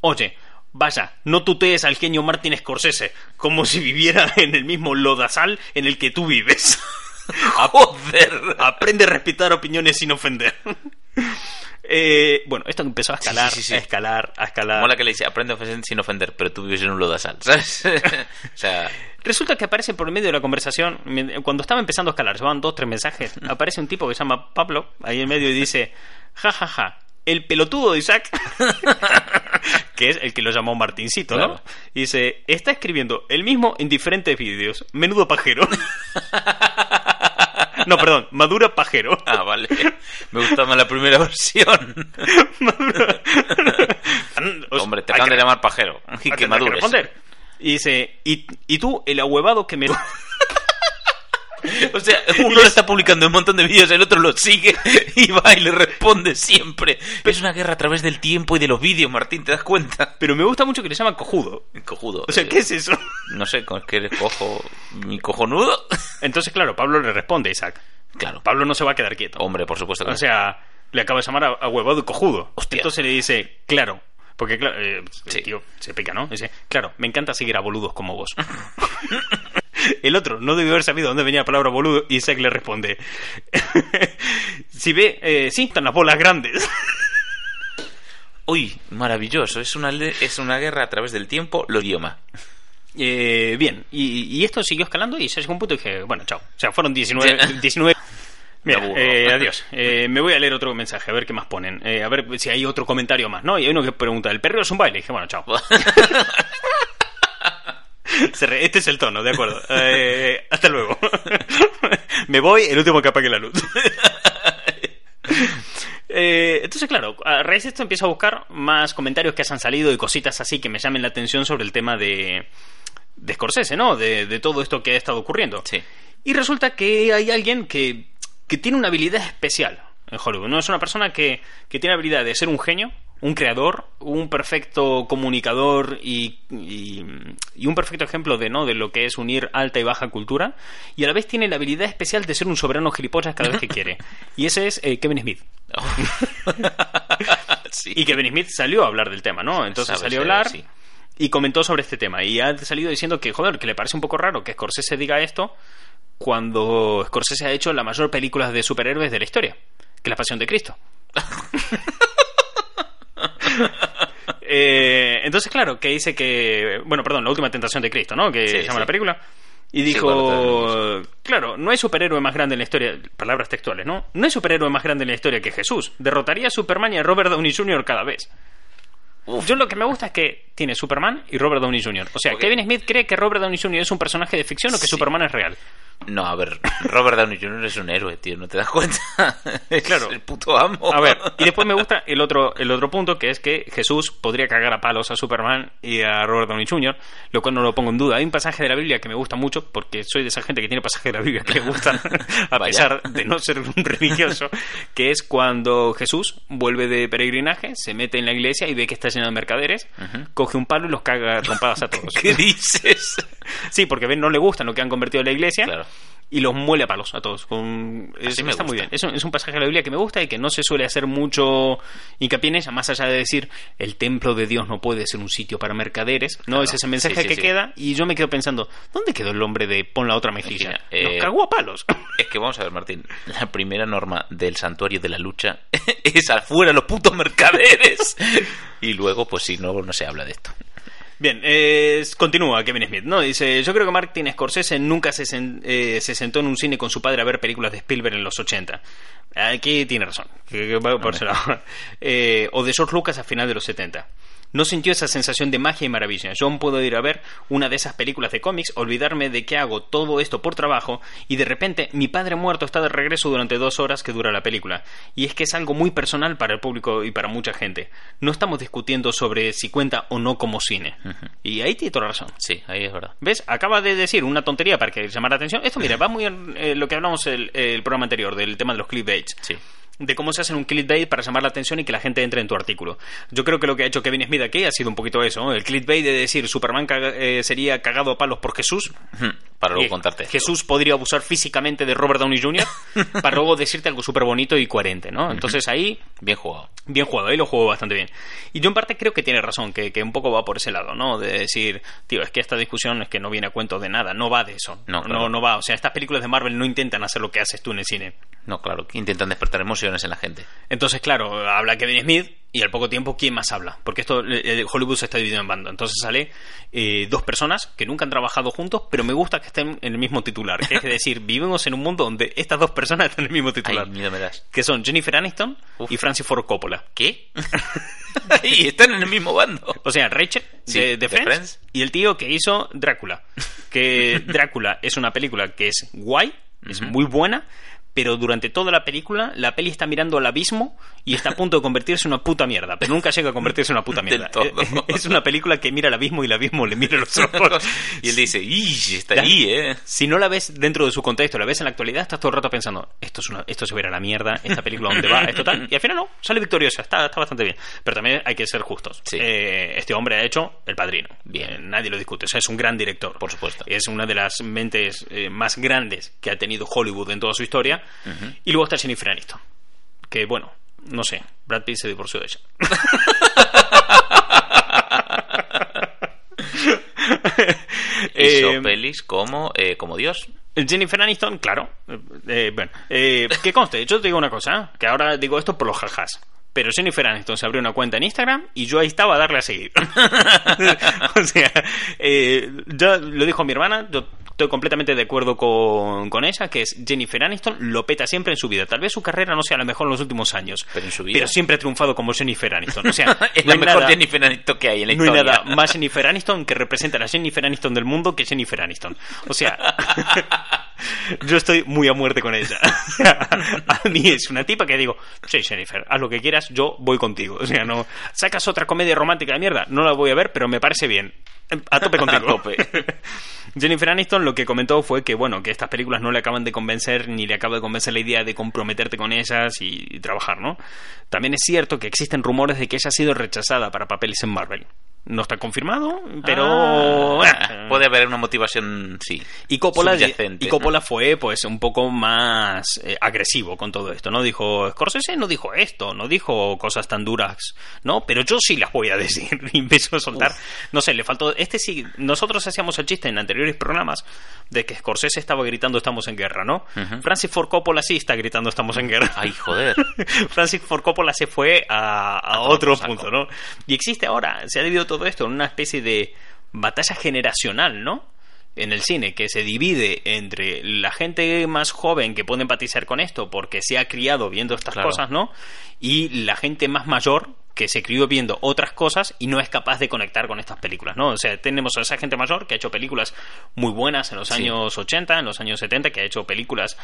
S2: oye, vaya, no tutees al genio Martin Scorsese, como si viviera [LAUGHS] en el mismo lodazal en el que tú vives. [LAUGHS]
S1: Joder.
S2: Aprende a respetar opiniones sin ofender. [LAUGHS] Eh, bueno, esto empezó a escalar,
S1: Sí, sí,
S2: a escalar, a escalar.
S1: Mola que le dice, aprende a ofender sin ofender, pero tú vives en un lodazal, [LAUGHS] ¿sabes? [LAUGHS] o sea,
S2: Resulta que aparece por medio de la conversación, cuando estaba empezando a escalar, se van dos, tres mensajes, aparece un tipo que se llama Pablo, ahí en medio y dice, ja, ja, ja, el pelotudo de Isaac, [LAUGHS] que es el que lo llamó Martincito, ¿no? Y dice, está escribiendo el mismo en diferentes vídeos, menudo pajero. [LAUGHS] no, perdón, madura pajero. [LAUGHS]
S1: ah, vale. Me gusta más la primera [LAUGHS] versión. Hombre, te acaban de llamar pajero. Y que madures.
S2: Y dice, ¿y, y tú, el ahuevado que me...
S1: O sea, [LAUGHS] uno lo está publicando en un montón de vídeos, el otro lo sigue [LAUGHS] y va y le responde siempre. Es una guerra a través del tiempo y de los vídeos, Martín, ¿te das cuenta?
S2: Pero me gusta mucho que le llaman cojudo.
S1: Cojudo.
S2: O sea,
S1: Eh,
S2: ¿qué es eso?
S1: No sé, es que eres cojo... ¿Mi cojonudo? [LAUGHS]
S2: Entonces, claro, Pablo le responde Isaac.
S1: Claro.
S2: Pablo no se va a quedar quieto.
S1: Hombre, por supuesto que
S2: O sea, le acaba de llamar a, a huevado y cojudo.
S1: Hostia.
S2: Entonces le dice, claro. Porque, claro, eh,
S1: Sí.
S2: tío se pica, ¿no? Dice, claro, me encanta seguir a boludos como vos. El otro no debió haber sabido dónde venía la palabra boludo y Isaac le responde, [LAUGHS] si ve, eh, sí, están las bolas grandes. [LAUGHS]
S1: Uy, maravilloso. Es una, es una guerra a través del tiempo, los idiomas.
S2: Eh, bien, y, y esto siguió escalando y se llegó un punto y dije, bueno, chao. O sea, fueron 19...
S1: Sí.
S2: 19 Mira,
S1: Me aburro.
S2: eh, adiós. Eh, me voy a leer otro mensaje, a ver qué más ponen. Eh, a ver si hay otro comentario más, ¿no? Y hay uno que pregunta, ¿el perreo es un baile? Y dije, bueno, chao. [LAUGHS] Este es el tono, de acuerdo. Eh, hasta luego. [LAUGHS] me voy, el último que apague la luz. [LAUGHS] Eh, entonces, claro, a raíz de esto empiezo a buscar más comentarios que hayan salido y cositas así que me llamen la atención sobre el tema de, de Scorsese, ¿no? De, de todo esto que ha estado ocurriendo.
S1: Sí.
S2: Y resulta que hay alguien que, que tiene una habilidad especial en Hollywood. No es una persona que, que tiene habilidad de ser un genio, un creador, un perfecto comunicador y, y, y un perfecto ejemplo de no de lo que es unir alta y baja cultura. Y a la vez tiene la habilidad especial de ser un soberano gilipollas cada vez que quiere. Y ese es eh, Kevin Smith. [LAUGHS]
S1: sí.
S2: Y Kevin Smith salió a hablar del tema, ¿no? Entonces
S1: Sabe
S2: salió a hablar
S1: sí.
S2: y comentó sobre este tema. Y ha salido diciendo que, joder, que le parece un poco raro que Scorsese diga esto cuando Scorsese ha hecho la mayor película de superhéroes de la historia, que es La Pasión de Cristo. [LAUGHS] [LAUGHS] Eh, entonces, claro, que dice que. Bueno, perdón, La Última Tentación de Cristo, ¿no? Que
S1: Sí,
S2: se llama
S1: sí.
S2: la película. Y dijo. claro, no hay superhéroe más grande en la historia. Palabras textuales, ¿no? No hay superhéroe más grande en la historia que Jesús. Derrotaría a Superman y a Robert Downey Jr. cada vez.
S1: Uf.
S2: Yo lo que me gusta es que tiene Superman y Robert Downey Jr. O sea. Kevin Smith cree que Robert Downey Jr. es un personaje de ficción o que
S1: Sí.
S2: Superman es real.
S1: No, a ver, Robert Downey Jr. es un héroe, tío, ¿no te das cuenta? [LAUGHS] Es
S2: Claro.
S1: el puto amo.
S2: A ver, y después me gusta el otro, el otro punto, que es que Jesús podría cagar a palos a Superman y a Robert Downey Jr., lo cual no lo pongo en duda. Hay un pasaje de la Biblia que me gusta mucho, porque soy de esa gente que tiene pasajes de la Biblia que le gustan, [LAUGHS] a pesar de no ser un religioso, que es cuando Jesús vuelve de peregrinaje, se mete en la iglesia y ve que está lleno de mercaderes, coge un palo y los caga a trompadas a [LAUGHS] todos.
S1: ¿Qué dices?
S2: Sí, porque ven, no le gustan lo que han convertido en la iglesia.
S1: Claro.
S2: Y los muele a palos a todos. Con... es-
S1: me
S2: está muy bien. Es un, es un pasaje de la Biblia que me gusta y que no se suele hacer mucho hincapié en ella, más allá de decir el templo de Dios no puede ser un sitio para mercaderes. No,
S1: Claro.
S2: es ese mensaje
S1: Sí, sí,
S2: que
S1: sí.
S2: queda. Y yo me quedo pensando, ¿dónde quedó el hombre de pon la otra mejilla?
S1: Mejilla, eh,
S2: Nos cagó a palos. [COUGHS]
S1: Es que vamos a ver, Martín, la primera norma del santuario de la lucha [LAUGHS] es afuera los putos mercaderes. [LAUGHS] Y luego, pues si no, no se habla de esto.
S2: Bien, eh, continúa Kevin Smith, ¿no? Dice, yo creo que Martin Scorsese nunca se, sen- eh, se sentó en un cine con su padre a ver películas de Spielberg en los 80. Aquí tiene razón, por. [LAUGHS] Eh, o de George Lucas a final de los 70. No sintió esa sensación de magia y maravilla. Yo puedo ir a ver una de esas películas de cómics, olvidarme de que hago todo esto por trabajo y de repente mi padre muerto está de regreso durante dos horas que dura la película. Y es que es algo muy personal para el público y para mucha gente. No estamos discutiendo sobre si cuenta o no como cine. Y ahí tiene toda la razón.
S1: Sí, ahí es verdad.
S2: ¿Ves? Acaba de decir una tontería para que llamara la atención. Esto, mira, [LAUGHS] va muy en eh, lo que hablamos el, el programa anterior del tema de los clickbaits.
S1: Sí.
S2: De cómo se hacen un clickbait para llamar la atención y que la gente entre en tu artículo. Yo creo que lo que ha hecho Kevin Smith aquí ha sido un poquito eso, ¿no? El clickbait de decir Superman eh, sería cagado a palos por Jesús.
S1: Para luego contarte. esto.
S2: Jesús podría abusar físicamente de Robert Downey Jr. [LAUGHS] para luego decirte algo súper bonito y coherente, ¿no? Entonces ahí
S1: Bien jugado.
S2: Bien jugado, ahí lo jugó bastante bien. Y yo en parte creo que tiene razón, que, que un poco va por ese lado, ¿no? De decir, tío, es que esta discusión es que no viene a cuento de nada, no va de eso.
S1: No, claro.
S2: no, no va. O sea, estas películas de Marvel no intentan hacer lo que haces tú en el cine.
S1: No, claro, que intentan despertar emociones en la gente.
S2: Entonces, claro, habla Kevin Smith y al poco tiempo, ¿quién más habla? Porque esto, eh, Hollywood se está dividiendo en bando. Entonces sale eh, dos personas que nunca han trabajado juntos, pero me gusta que estén en el mismo titular. Que es [LAUGHS] decir, vivimos en un mundo donde estas dos personas están en el mismo titular.
S1: Ay, miedo me das.
S2: Que son Jennifer Aniston
S1: Uf.
S2: y Francis Ford Coppola.
S1: ¿Qué? [LAUGHS] y están en el mismo bando.
S2: O sea, Rachel
S1: Sí,
S2: de, de
S1: de
S2: Friends,
S1: Friends.
S2: y el tío que hizo Drácula. Que [LAUGHS] Drácula es una película que es guay, es muy buena, pero durante toda la película la peli está mirando al abismo y está a punto de convertirse en una puta mierda, pero nunca llega a convertirse en una puta mierda. [LAUGHS] Es una película que mira al abismo y el abismo le mira los [LAUGHS] ojos.
S1: y él dice, ¡y! Está ahí, ¿eh?
S2: Si no la ves dentro de su contexto, la ves en la actualidad, estás todo el rato pensando, esto, es una, esto se verá a la mierda, esta película dónde va, esto tal. Y al final no, sale victoriosa, está, está bastante bien. Pero también hay que ser justos.
S1: Sí.
S2: Eh, este hombre ha hecho El Padrino.
S1: Bien.
S2: Eh, nadie lo discute. O sea, es un gran director.
S1: Por supuesto.
S2: Es una de las mentes eh, más grandes que ha tenido Hollywood en toda su historia. Y luego está Jennifer Aniston. Que bueno, no sé, Brad Pitt se divorció de ella. [LAUGHS]
S1: Hizo
S2: Eh,
S1: pelis como, eh, como Dios.
S2: Jennifer Aniston, claro. Eh, bueno, eh, que conste, yo te digo una cosa, que ahora digo esto por los jajas. Pero Jennifer Aniston se abrió una cuenta en Instagram y yo ahí estaba a darle a seguir. [LAUGHS] o sea, eh, ya lo dijo mi hermana, yo estoy completamente de acuerdo con, con ella, que es Jennifer Aniston lo peta siempre en su vida. Tal vez su carrera no sea la mejor en los últimos años.
S1: Pero en su vida.
S2: Pero siempre ha triunfado como Jennifer Aniston. O sea, [LAUGHS]
S1: es
S2: no
S1: la mejor
S2: nada-
S1: Jennifer Aniston que hay en la
S2: no hay
S1: historia.
S2: nada más Jennifer Aniston que representa a la Jennifer Aniston del mundo que Jennifer Aniston. O sea, [LAUGHS] yo estoy muy a muerte con ella. a mí es una tipa que digo, sí, Jennifer, haz lo que quieras, yo voy contigo. O sea, no sacas otra comedia romántica de mierda, no la voy a ver, pero me parece bien. A tope contigo. [LAUGHS]
S1: A tope. [LAUGHS]
S2: Jennifer Aniston lo que comentó fue que, bueno, que estas películas no le acaban de convencer ni le acaba de convencer la idea de comprometerte con ellas y, y trabajar, ¿no? También es cierto que existen rumores de que ella ha sido rechazada para papeles en Marvel. No está confirmado, pero...
S1: Ah, [LAUGHS] puede haber una motivación, sí.
S2: y Coppola, y Coppola fue pues un poco más eh, agresivo con todo esto, ¿no? Dijo, Scorsese no dijo esto, no dijo cosas tan duras, ¿no? Pero yo sí las voy a [LAUGHS] decir. Y empezó a soltar, no sé, le faltó, este sí, nosotros hacíamos el chiste en anteriores programas de que Scorsese estaba gritando estamos en guerra, ¿no? Francis Ford Coppola sí está gritando estamos en guerra.
S1: Ay, joder. [LAUGHS]
S2: Francis Ford Coppola se fue a, a
S1: A
S2: otro punto. ¿no? Y existe ahora, se ha dividido todo esto en una especie de batalla generacional, ¿no? En el cine, que se divide entre la gente más joven que puede empatizar con esto porque se ha criado viendo estas
S1: Claro.
S2: cosas, ¿no? Y la gente más mayor que se crió viendo otras cosas y no es capaz de conectar con estas películas, ¿no? O sea, tenemos a esa gente mayor que ha hecho películas muy buenas en los
S1: Sí.
S2: años 80, en los años 70, que ha hecho películas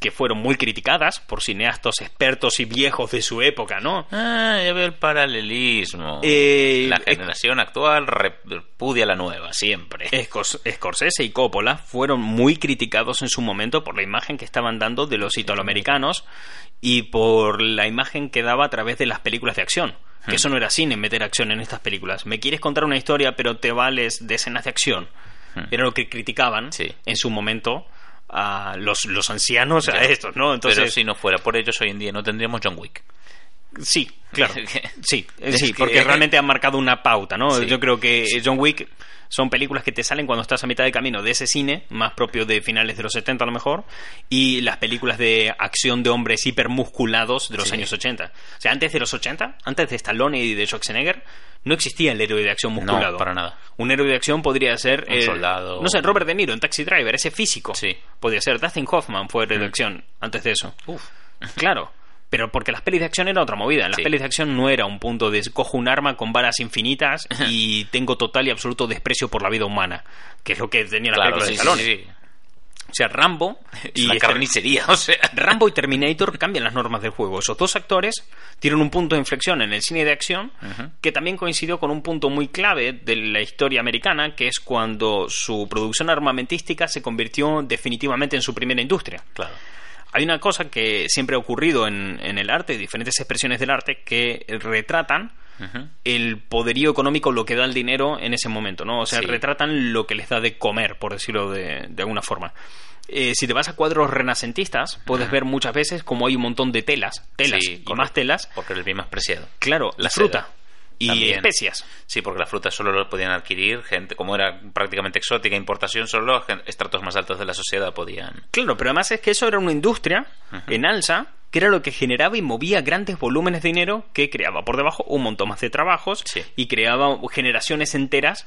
S2: que fueron muy criticadas por cineastas expertos y viejos de su época, ¿no?
S1: Ah, ya veo el paralelismo.
S2: Eh,
S1: la
S2: eh,
S1: generación actual repudia la nueva, siempre.
S2: Scors- Scorsese y Coppola fueron muy criticados en su momento por la imagen que estaban dando de los italoamericanos y por la imagen que daba a través de las películas de acción. Que
S1: Hmm.
S2: eso no era cine, meter acción en estas películas. Me quieres contar una historia, pero te vales de escenas de acción.
S1: Hmm.
S2: Era lo que criticaban
S1: Sí.
S2: en su momento a los, los ancianos, a estos, ¿no? Entonces,
S1: Pero si no fuera por ellos, hoy en día no tendríamos John Wick.
S2: Sí, claro. [LAUGHS] Sí, sí,
S1: que-
S2: porque realmente han marcado una pauta, ¿no?
S1: Sí.
S2: Yo creo que John Wick son películas que te salen cuando estás a mitad de camino de ese cine, más propio de finales de los 70 a lo mejor, y las películas de acción de hombres hipermusculados de los
S1: Sí.
S2: años 80. O sea, antes de los 80, antes de Stallone y de Schwarzenegger, no existía el héroe de acción musculado.
S1: No, para nada.
S2: Un héroe de acción podría ser...
S1: Un
S2: eh,
S1: soldado.
S2: No sé, Robert De Niro en Taxi Driver, ese físico.
S1: Sí.
S2: Podría ser Dustin Hoffman fue héroe de
S1: Mm.
S2: acción antes de eso.
S1: Uf.
S2: Claro. Pero porque las pelis de acción era otra movida. Las
S1: Sí.
S2: pelis de acción no era un punto de cojo un arma con balas infinitas y tengo total y absoluto desprecio por la vida humana, que es lo que tenía la
S1: Claro,
S2: película
S1: sí,
S2: de
S1: sí,
S2: Stallone.
S1: sí.
S2: O sea, Rambo y este-
S1: carnicería, o sea.
S2: Rambo y Terminator cambian las normas del juego. Esos dos actores tienen un punto de inflexión en el cine de acción que también coincidió con un punto muy clave de la historia americana, que es cuando su producción armamentística se convirtió definitivamente en su primera industria.
S1: Claro.
S2: Hay una cosa que siempre ha ocurrido en, en el arte, diferentes expresiones del arte, que retratan el poderío económico, lo que da el dinero en ese momento, ¿no? O sea,
S1: Sí.
S2: retratan lo que les da de comer, por decirlo de, de alguna forma. Eh, si te vas a cuadros renacentistas, puedes ver muchas veces como hay un montón de telas, telas
S1: Sí,
S2: y
S1: correcto.
S2: más telas.
S1: Porque es el bien más preciado.
S2: Claro, la
S1: La
S2: fruta
S1: seda.
S2: Y
S1: También.
S2: especias.
S1: Sí, porque la fruta solo lo podían adquirir gente, como era prácticamente exótica, importación, solo los estratos más altos de la sociedad podían.
S2: Claro, pero además es que eso era una industria en alza que era lo que generaba y movía grandes volúmenes de dinero que creaba por debajo un montón más de trabajos
S1: Sí.
S2: y creaba generaciones enteras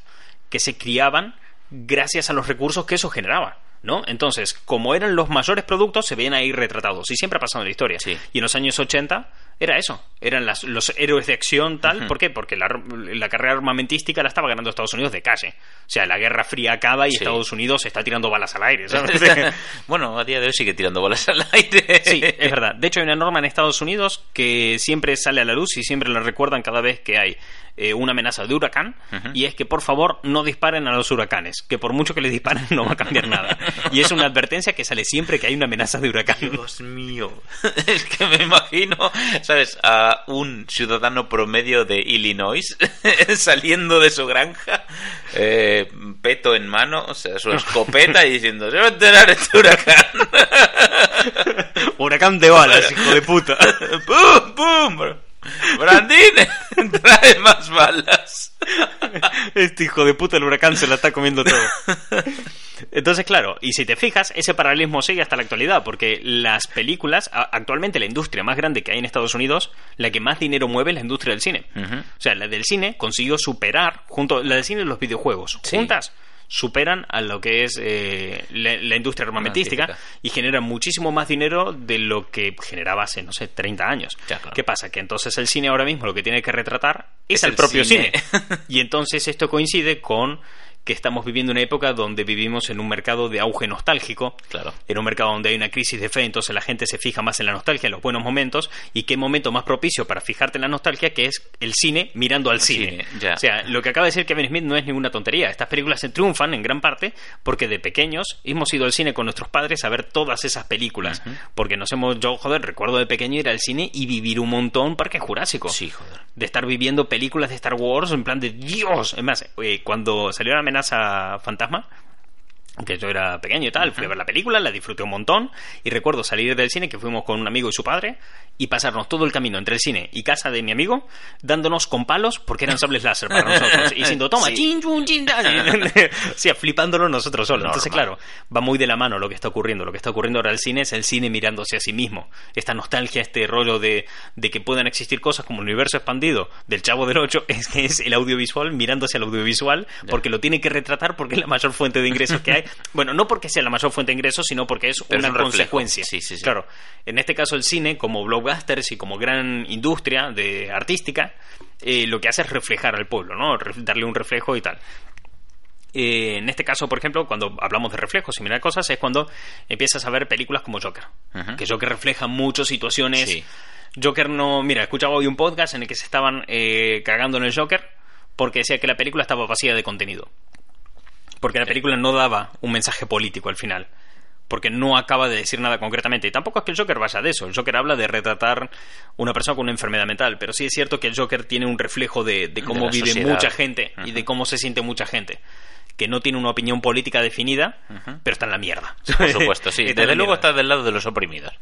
S2: que se criaban gracias a los recursos que eso generaba. ¿No? Entonces, como eran los mayores productos, se veían ahí retratados. Y siempre ha pasado en la historia.
S1: Sí.
S2: Y en los años 80 era eso. Eran las- los héroes de acción, tal. ¿Por qué? Porque la, la carrera armamentística la estaba ganando Estados Unidos de calle. O sea, la Guerra Fría acaba y
S1: Sí.
S2: Estados Unidos está tirando balas al aire. ¿sabes? [LAUGHS]
S1: bueno, a día de hoy sigue tirando bolas al aire.
S2: Sí, es verdad. De hecho, hay una norma en Estados Unidos que siempre sale a la luz y siempre la recuerdan cada vez que hay eh, una amenaza de huracán.
S1: Ujú.
S2: Y es que, por favor, no disparen a los huracanes. Que por mucho que les disparen, no va a cambiar nada. Y es una advertencia que sale siempre que hay una amenaza de huracán.
S1: Dios mío. [LAUGHS] Es que me imagino, ¿sabes? A un ciudadano promedio de Illinois [LAUGHS] saliendo de su granja, eh, peto en mano, o sea, su escopeta y diciendo, se va a enterar este huracán. [LAUGHS]
S2: huracán de balas, [LAUGHS] hijo de puta.
S1: ¡Pum, pum! Brandine, [LAUGHS] trae más balas.
S2: Este hijo de puta, el huracán se la está comiendo todo. Entonces, claro, y si te fijas, ese paralelismo sigue hasta la actualidad, porque las películas, actualmente la industria más grande que hay en Estados Unidos, la que más dinero mueve es la industria del cine. O sea, la del cine consiguió superar, junto la del cine y los videojuegos,
S1: Sí.
S2: juntas, superan a lo que es eh, la, la industria armamentística y generan muchísimo más dinero de lo que generaba hace, no sé, 30 años.
S1: Ya, claro.
S2: ¿Qué pasa? Que entonces el cine ahora mismo lo que tiene que retratar es,
S1: Es
S2: el
S1: el
S2: propio
S1: cine.
S2: cine. [LAUGHS] Y entonces esto coincide con que estamos viviendo una época donde vivimos en un mercado de auge nostálgico,
S1: Claro.
S2: en un mercado donde hay una crisis de fe, entonces la gente se fija más en la nostalgia, en los buenos momentos, y qué momento más propicio para fijarte en la nostalgia que es el cine mirando al cine. O sea, lo que acaba de decir Kevin Smith no es ninguna tontería. Estas películas se triunfan en gran parte porque de pequeños hemos ido al cine con nuestros padres a ver todas esas películas. Porque nos hemos, yo, joder, recuerdo de pequeño ir al cine y vivir un montón Parque Jurásico
S1: Sí, joder.
S2: de estar viviendo películas de Star Wars en plan de Dios. Es más, eh, cuando salió la amenaza fantasma, que yo era pequeño y tal, fui a ver la película, la disfruté un montón y recuerdo salir del cine que fuimos con un amigo y su padre y pasarnos todo el camino entre el cine y casa de mi amigo dándonos con palos porque eran sables láser para [LAUGHS] nosotros y diciendo toma,
S1: Sí.
S2: chin, chun, chin, o [LAUGHS] sea, flipándolo nosotros solos. Entonces, claro, va muy de la mano lo que está ocurriendo. Lo que está ocurriendo ahora al cine es el cine mirándose a sí mismo. Esta nostalgia, este rollo de, de que puedan existir cosas como el universo expandido del Chavo del Ocho, es que es el audiovisual mirándose al audiovisual porque lo tiene que retratar porque es la mayor fuente de ingresos que hay. Bueno, no porque sea la mayor fuente de ingresos, sino porque es
S1: Pero es
S2: una
S1: un
S2: consecuencia.
S1: Sí, sí, sí.
S2: Claro, en este caso el cine, como blockbusters y como gran industria de artística, eh, lo que hace es reflejar al pueblo, ¿no? Darle un reflejo y tal. Eh, en este caso, por ejemplo, cuando hablamos de reflejos y mirar cosas, es cuando empiezas a ver películas como Joker. Que Joker refleja muchas situaciones.
S1: Sí.
S2: Joker no. Mira, escuchaba hoy un podcast en el que se estaban eh, cagando en el Joker porque decía que la película estaba vacía de contenido. Porque la película no daba un mensaje político al final. Porque no acaba de decir nada concretamente. Y tampoco es que el Joker vaya de eso. El Joker habla de retratar una persona con una enfermedad mental. Pero sí es cierto que el Joker tiene un reflejo de, de cómo vive
S1: sociedad.
S2: mucha gente y de cómo se siente mucha gente. Que no tiene una opinión política definida, pero está en la mierda.
S1: Por supuesto, sí. [LAUGHS] Desde luego está del lado de los oprimidos.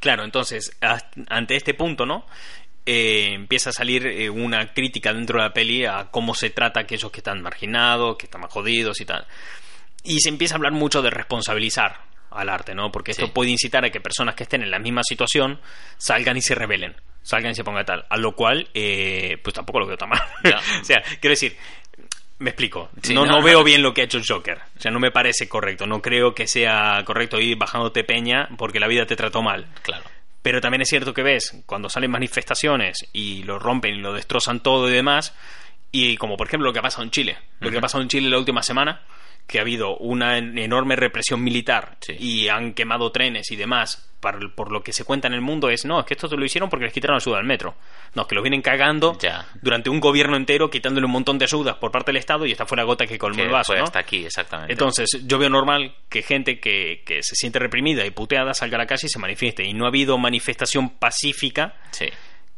S2: Claro, entonces, ante este punto, ¿no? Eh, empieza a salir eh, una crítica dentro de la peli a cómo se trata a aquellos que están marginados, que están más jodidos y tal. Y se empieza a hablar mucho de responsabilizar al arte, ¿no? Porque esto
S1: Sí.
S2: puede incitar a que personas que estén en la misma situación salgan y se rebelen, salgan y se pongan tal. A lo cual, eh, pues tampoco lo veo tan mal. [LAUGHS] O sea, quiero decir, me explico.
S1: Sí,
S2: no,
S1: no,
S2: no
S1: no.
S2: veo bien lo que ha hecho el Joker. O sea, no me parece correcto. No creo que sea correcto ir bajándote peña porque la vida te trató mal.
S1: Claro.
S2: Pero también es cierto que ves, cuando salen manifestaciones y lo rompen y lo destrozan todo y demás, y como por ejemplo lo que ha pasado en Chile, lo que ha pasado en Chile la última semana, que ha habido una enorme represión militar
S1: Sí.
S2: y han quemado trenes y demás, par- por, lo que se cuenta en el mundo es, no, es que esto lo hicieron porque les quitaron ayuda al metro. No, es que los vienen cagando
S1: Ya.
S2: durante un gobierno entero, quitándole un montón de ayudas por parte del Estado y esta fue la gota que colmó
S1: Que
S2: el vaso,
S1: fue
S2: ¿no?
S1: hasta aquí, exactamente.
S2: Entonces, yo veo normal que gente que, que se siente reprimida y puteada salga a la calle y se manifieste. Y no ha habido manifestación pacífica
S1: Sí.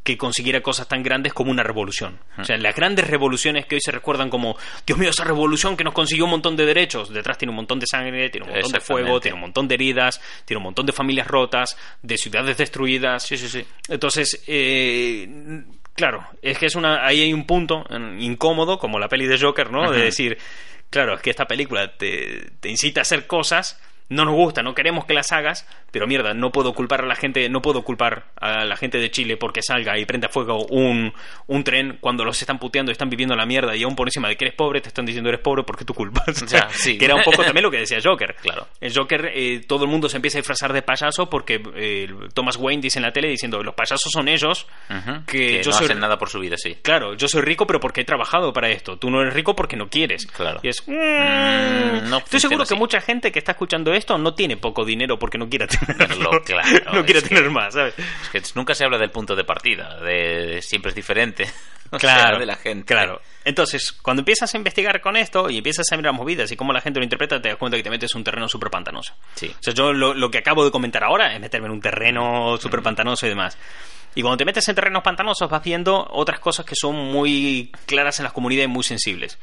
S2: Que consiguiera cosas tan grandes como una revolución. O sea, las grandes revoluciones que hoy se recuerdan como, Dios mío, esa revolución que nos consiguió un montón de derechos, detrás tiene un montón de sangre, tiene un montón de fuego, tiene un montón de heridas, tiene un montón de familias rotas, de ciudades destruidas.
S1: Sí, sí, sí.
S2: Entonces, eh, claro, es que es una, ahí hay un punto incómodo, como la peli de Joker, ¿no? De decir, claro, es que esta película te, te incita a hacer cosas, no nos gusta, no queremos que las hagas, pero mierda, no puedo culpar a la gente, no puedo culpar a la gente de Chile porque salga y prenda fuego un, un tren cuando los están puteando y están viviendo la mierda y aún por encima de que eres pobre te están diciendo eres pobre porque tú culpas.
S1: Ya, [LAUGHS] sí.
S2: que era un poco también lo que decía Joker.
S1: Claro.
S2: El Joker, eh, todo el mundo se empieza a disfrazar de payaso porque eh, Thomas Wayne dice en la tele diciendo los payasos son ellos, que yo
S1: no
S2: soy-
S1: hacen nada por su vida, sí.
S2: Claro, yo soy rico, pero porque he trabajado para esto. Tú no eres rico porque no quieres.
S1: Claro.
S2: Y es. mm,
S1: Mm, no
S2: Estoy seguro
S1: funciona
S2: que
S1: así.
S2: mucha gente que está escuchando esto no tiene poco dinero porque no quiera [LAUGHS] tenerlo.
S1: Claro,
S2: no quiere
S1: que-
S2: tener más, ¿sabes?
S1: Es que nunca se habla del punto de partida, de siempre es diferente. [LAUGHS] O
S2: Claro,
S1: sea, de la gente.
S2: Claro. Entonces, cuando empiezas a investigar con esto y empiezas a mirar movidas y cómo la gente lo interpreta, te das cuenta que te metes en un terreno súper pantanoso.
S1: Sí.
S2: O sea, yo lo, lo que acabo de comentar ahora es meterme en un terreno súper pantanoso y demás. Y cuando te metes en terrenos pantanosos vas viendo otras cosas que son muy claras en las comunidades y muy sensibles.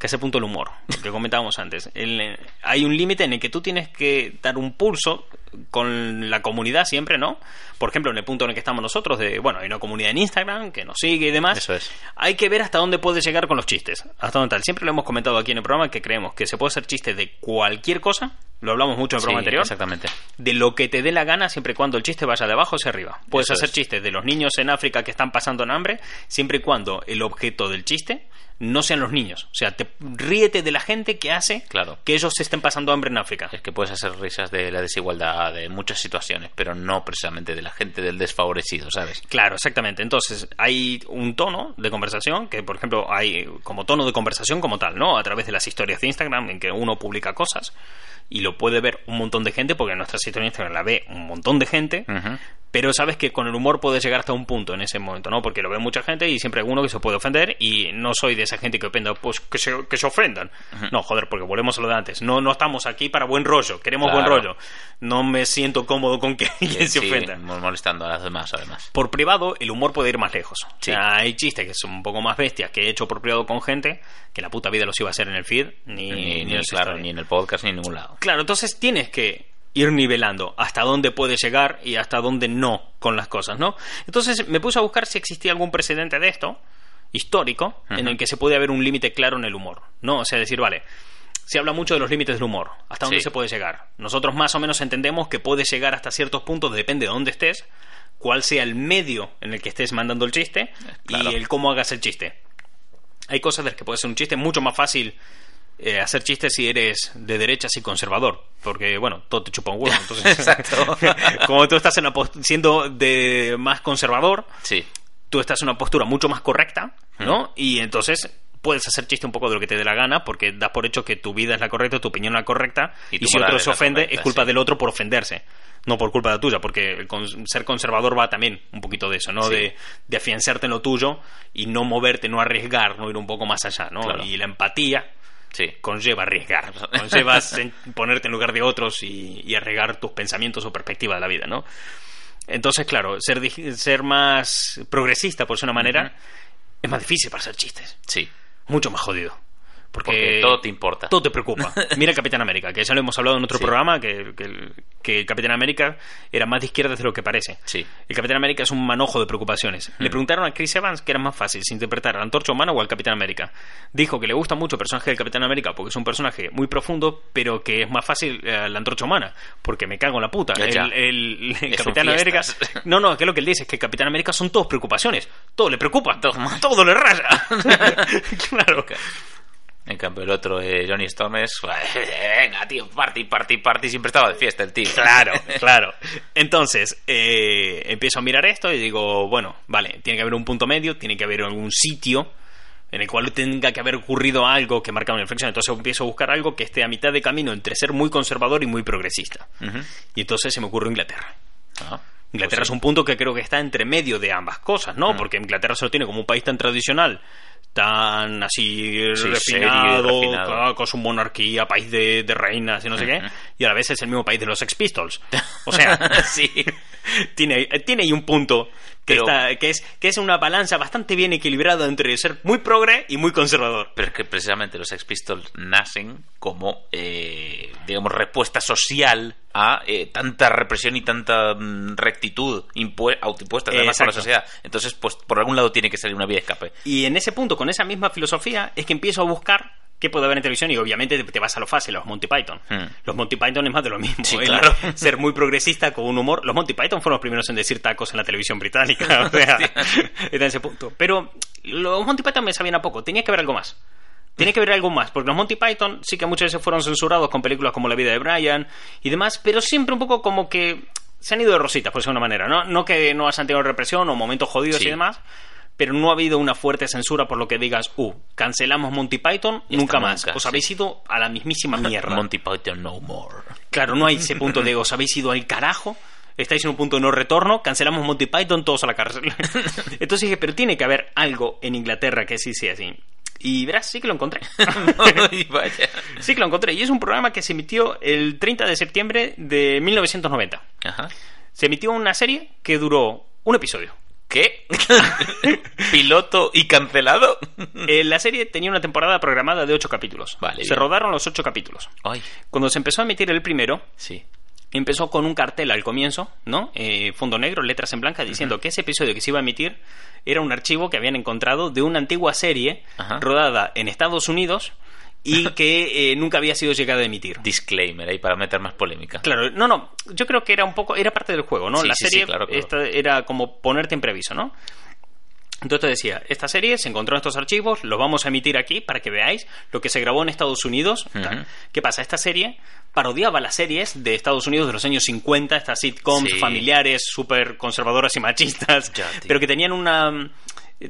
S2: Que es el punto del humor, lo que comentábamos antes. El- hay un límite en el que tú tienes que dar un pulso con la comunidad siempre, ¿no? Por ejemplo, en el punto en el que estamos nosotros, de, bueno, hay una comunidad en Instagram que nos sigue y demás.
S1: Eso es.
S2: Hay que ver hasta dónde puedes llegar con los chistes. Hasta dónde tal. Siempre lo hemos comentado aquí en el programa que creemos que se puede hacer chiste de cualquier cosa. Lo hablamos mucho en el
S1: Sí,
S2: programa anterior
S1: exactamente.
S2: de lo que te dé la gana siempre y cuando el chiste vaya de abajo hacia arriba. Puedes
S1: Eso
S2: hacer
S1: es.
S2: chistes de los niños en África que están pasando en hambre siempre y cuando el objeto del chiste no sean los niños. O sea, te ríete de la gente que hace
S1: Claro.
S2: que ellos se estén pasando hambre en África.
S1: Es que puedes hacer risas de la desigualdad de muchas situaciones, pero no precisamente de la gente del desfavorecido, ¿sabes?
S2: Claro, exactamente. Entonces, hay un tono de conversación que, por ejemplo, hay como tono de conversación como tal, ¿no? A través de las historias de Instagram en que uno publica cosas y lo puede ver un montón de gente porque en nuestras historias de Instagram la ve un montón de gente.
S1: Ujú.
S2: Pero sabes que con el humor puedes llegar hasta un punto en ese momento, ¿no? Porque lo ve mucha gente y siempre hay uno que se puede ofender y no soy de esa gente que ofenda, pues que se, que se ofendan. No, joder, porque volvemos a lo de antes. No, no estamos aquí para buen rollo, queremos
S1: Claro.
S2: buen rollo. No me siento cómodo con que [LAUGHS] alguien se
S1: Sí,
S2: ofenda.
S1: molestando a los demás, además.
S2: Por privado, el humor puede ir más lejos.
S1: Sí.
S2: O sea, hay chistes que son un poco más bestias que he hecho por privado con gente que la puta vida los iba a hacer en el feed ni,
S1: Ni,
S2: ni
S1: ni,
S2: las
S1: claro, ni en el podcast ni en ningún lado.
S2: Claro, entonces tienes que ir nivelando hasta dónde puedes llegar y hasta dónde no con las cosas, ¿no? Entonces me puse a buscar si existía algún precedente de esto, histórico, en el que se puede haber un límite claro en el humor, ¿no? O sea, decir, vale, se habla mucho de los límites del humor, hasta dónde
S1: Sí.
S2: se puede llegar. Nosotros más o menos entendemos que puedes llegar hasta ciertos puntos, depende de dónde estés, cuál sea el medio en el que estés mandando el chiste
S1: claro.
S2: y el cómo hagas el chiste. Hay cosas de las que puede ser un chiste mucho más fácil eh, hacer chistes si eres de derechas y conservador. Porque, bueno, todo te chupa un huevo. Entonces, [LAUGHS] [LAUGHS]
S1: Exacto.
S2: como tú estás en pos- siendo de más conservador,
S1: Sí,
S2: tú estás en una postura mucho más correcta, ¿no? Y entonces puedes hacer chiste un poco de lo que te dé la gana porque das por hecho que tu vida es la correcta, tu opinión es la correcta
S1: Y
S2: y, si otro se ofende
S1: correcta,
S2: es culpa
S1: sí.
S2: del otro por ofenderse. No por culpa de la tuya, porque el con- ser conservador va también un poquito de eso, ¿no?
S1: Sí.
S2: De, de afianzarte en lo tuyo y no moverte, no arriesgar, no ir un poco más allá, ¿no?
S1: Claro.
S2: Y la empatía
S1: sí.
S2: conlleva arriesgar, conlleva [LAUGHS] ponerte en lugar de otros y, y arriesgar tus pensamientos o perspectiva de la vida, ¿no? Entonces, claro, ser, ser más progresista, por decir una manera, es más difícil para hacer chistes.
S1: Sí.
S2: Mucho más jodido. Porque,
S1: Porque todo te importa.
S2: Todo te preocupa. [LAUGHS] Mira el Capitán América, que ya lo hemos hablado en otro
S1: Sí.
S2: programa, que, que el, que el Capitán América era más de izquierda de lo que parece.
S1: Sí.
S2: El Capitán América es un manojo de preocupaciones. Le preguntaron a Chris Evans que era más fácil si interpretar a la Antorcha Humana o al Capitán América. Dijo que le gusta mucho el personaje del Capitán América porque es un personaje muy profundo, pero que es más fácil eh, la Antorcha Humana, porque me cago en la puta.
S1: Ya, ya.
S2: El, el- el
S1: Es
S2: Capitán América... [LAUGHS] No, no, que lo que él dice es que el Capitán América son todos preocupaciones. Todo le preocupa.
S1: Todo.
S2: Todo le raya. [LAUGHS] claro.
S1: En cambio, el otro, eh, Johnny Storm, es. [LAUGHS] Venga, tío, party, party, party. Siempre estaba de fiesta el tío.
S2: Claro, claro. Entonces, eh, empiezo a mirar esto y digo, bueno, vale, tiene que haber un punto medio, tiene que haber algún sitio en el cual tenga que haber ocurrido algo que marca una inflexión. Entonces empiezo a buscar algo que esté a mitad de camino entre ser muy conservador y muy progresista. Y entonces se me ocurrió Inglaterra.
S1: Ah,
S2: Inglaterra
S1: pues
S2: es un punto que creo que está entre medio de ambas cosas, ¿no? Porque Inglaterra se lo tiene como un país tan tradicional, tan así
S1: Sí,
S2: refinado,
S1: serio y refinado.
S2: claro, con su monarquía, país de, de reinas y no sé qué, y a la vez es el mismo país de los Sex Pistols. [LAUGHS] O sea,
S1: sí.
S2: tiene, tiene ahí un punto que,
S1: Pero-
S2: está, que, es, que es una balanza bastante bien equilibrada entre ser muy progre y muy conservador.
S1: Pero es que precisamente los Sex Pistols nacen como, eh, digamos, respuesta social a eh, tanta represión y tanta mm, rectitud impue- autoimpuesta además por la sociedad. Entonces, pues por algún lado tiene que salir una vía de escape.
S2: Y en ese punto, con esa misma filosofía, es que empiezo a buscar qué puede haber en televisión y obviamente te- vas a lo fácil, los Monty Python.
S1: Hmm.
S2: Los Monty Python es más de lo mismo.
S1: Sí, claro. [LAUGHS]
S2: Ser muy progresista con un humor. Los Monty Python fueron los primeros en decir tacos en la televisión británica. [LAUGHS] o sea, en ese punto. Pero los Monty Python me sabían a poco. Tenía que haber algo más. Tenía que haber algo más, porque los Monty Python sí que muchas veces fueron censurados con películas como La vida de Brian y demás, pero siempre un poco como que se han ido de rositas, por decirlo de una manera, ¿no? No que no hayan tenido represión o momentos jodidos
S1: Sí.
S2: y demás, pero no ha habido una fuerte censura por lo que digas, uh, cancelamos Monty Python,
S1: Y
S2: nunca más.
S1: nunca,
S2: Os
S1: sí.
S2: habéis ido a la mismísima [LAUGHS] mierda.
S1: Monty Python no more.
S2: Claro, no hay ese punto de os habéis ido al carajo, estáis en un punto de no retorno, cancelamos Monty Python, todos a la cárcel. [LAUGHS] Entonces dije, pero tiene que haber algo en Inglaterra que sí sea así. Y verás, sí que lo encontré. [LAUGHS]
S1: Vaya.
S2: sí que lo encontré. Y es un programa que se emitió el 30 de septiembre de 1990.
S1: Ajá.
S2: Se emitió una serie que duró un episodio.
S1: ¿Qué? [LAUGHS] ¿Piloto y cancelado?
S2: Eh, la serie tenía una temporada programada de ocho capítulos.
S1: Vale,
S2: se
S1: bien.
S2: rodaron los ocho capítulos.
S1: Ay,
S2: Cuando se empezó a emitir el primero,
S1: sí.
S2: empezó con un cartel al comienzo, ¿no? Eh, fondo negro, letras en blanca, diciendo que ese episodio que se iba a emitir era un archivo que habían encontrado de una antigua serie
S1: Ajá.
S2: rodada en Estados Unidos y que eh, nunca había sido llegada a emitir.
S1: Disclaimer ahí para meter más polémica.
S2: Claro, no, no, yo creo que era un poco, era parte del juego, ¿no?
S1: Sí,
S2: la
S1: sí, sí,
S2: serie
S1: claro, claro.
S2: esta era como ponerte en previso, ¿no? Entonces te decía, esta serie se encontró en estos archivos, lo vamos a emitir aquí para que veáis lo que se grabó en Estados Unidos. tal.
S1: Ujú.
S2: ¿Qué pasa? Esta serie parodiaba las series de Estados Unidos de los años 50, estas sitcoms
S1: Sí.
S2: familiares, súper conservadoras y machistas,
S1: Ya,
S2: pero que tenían una...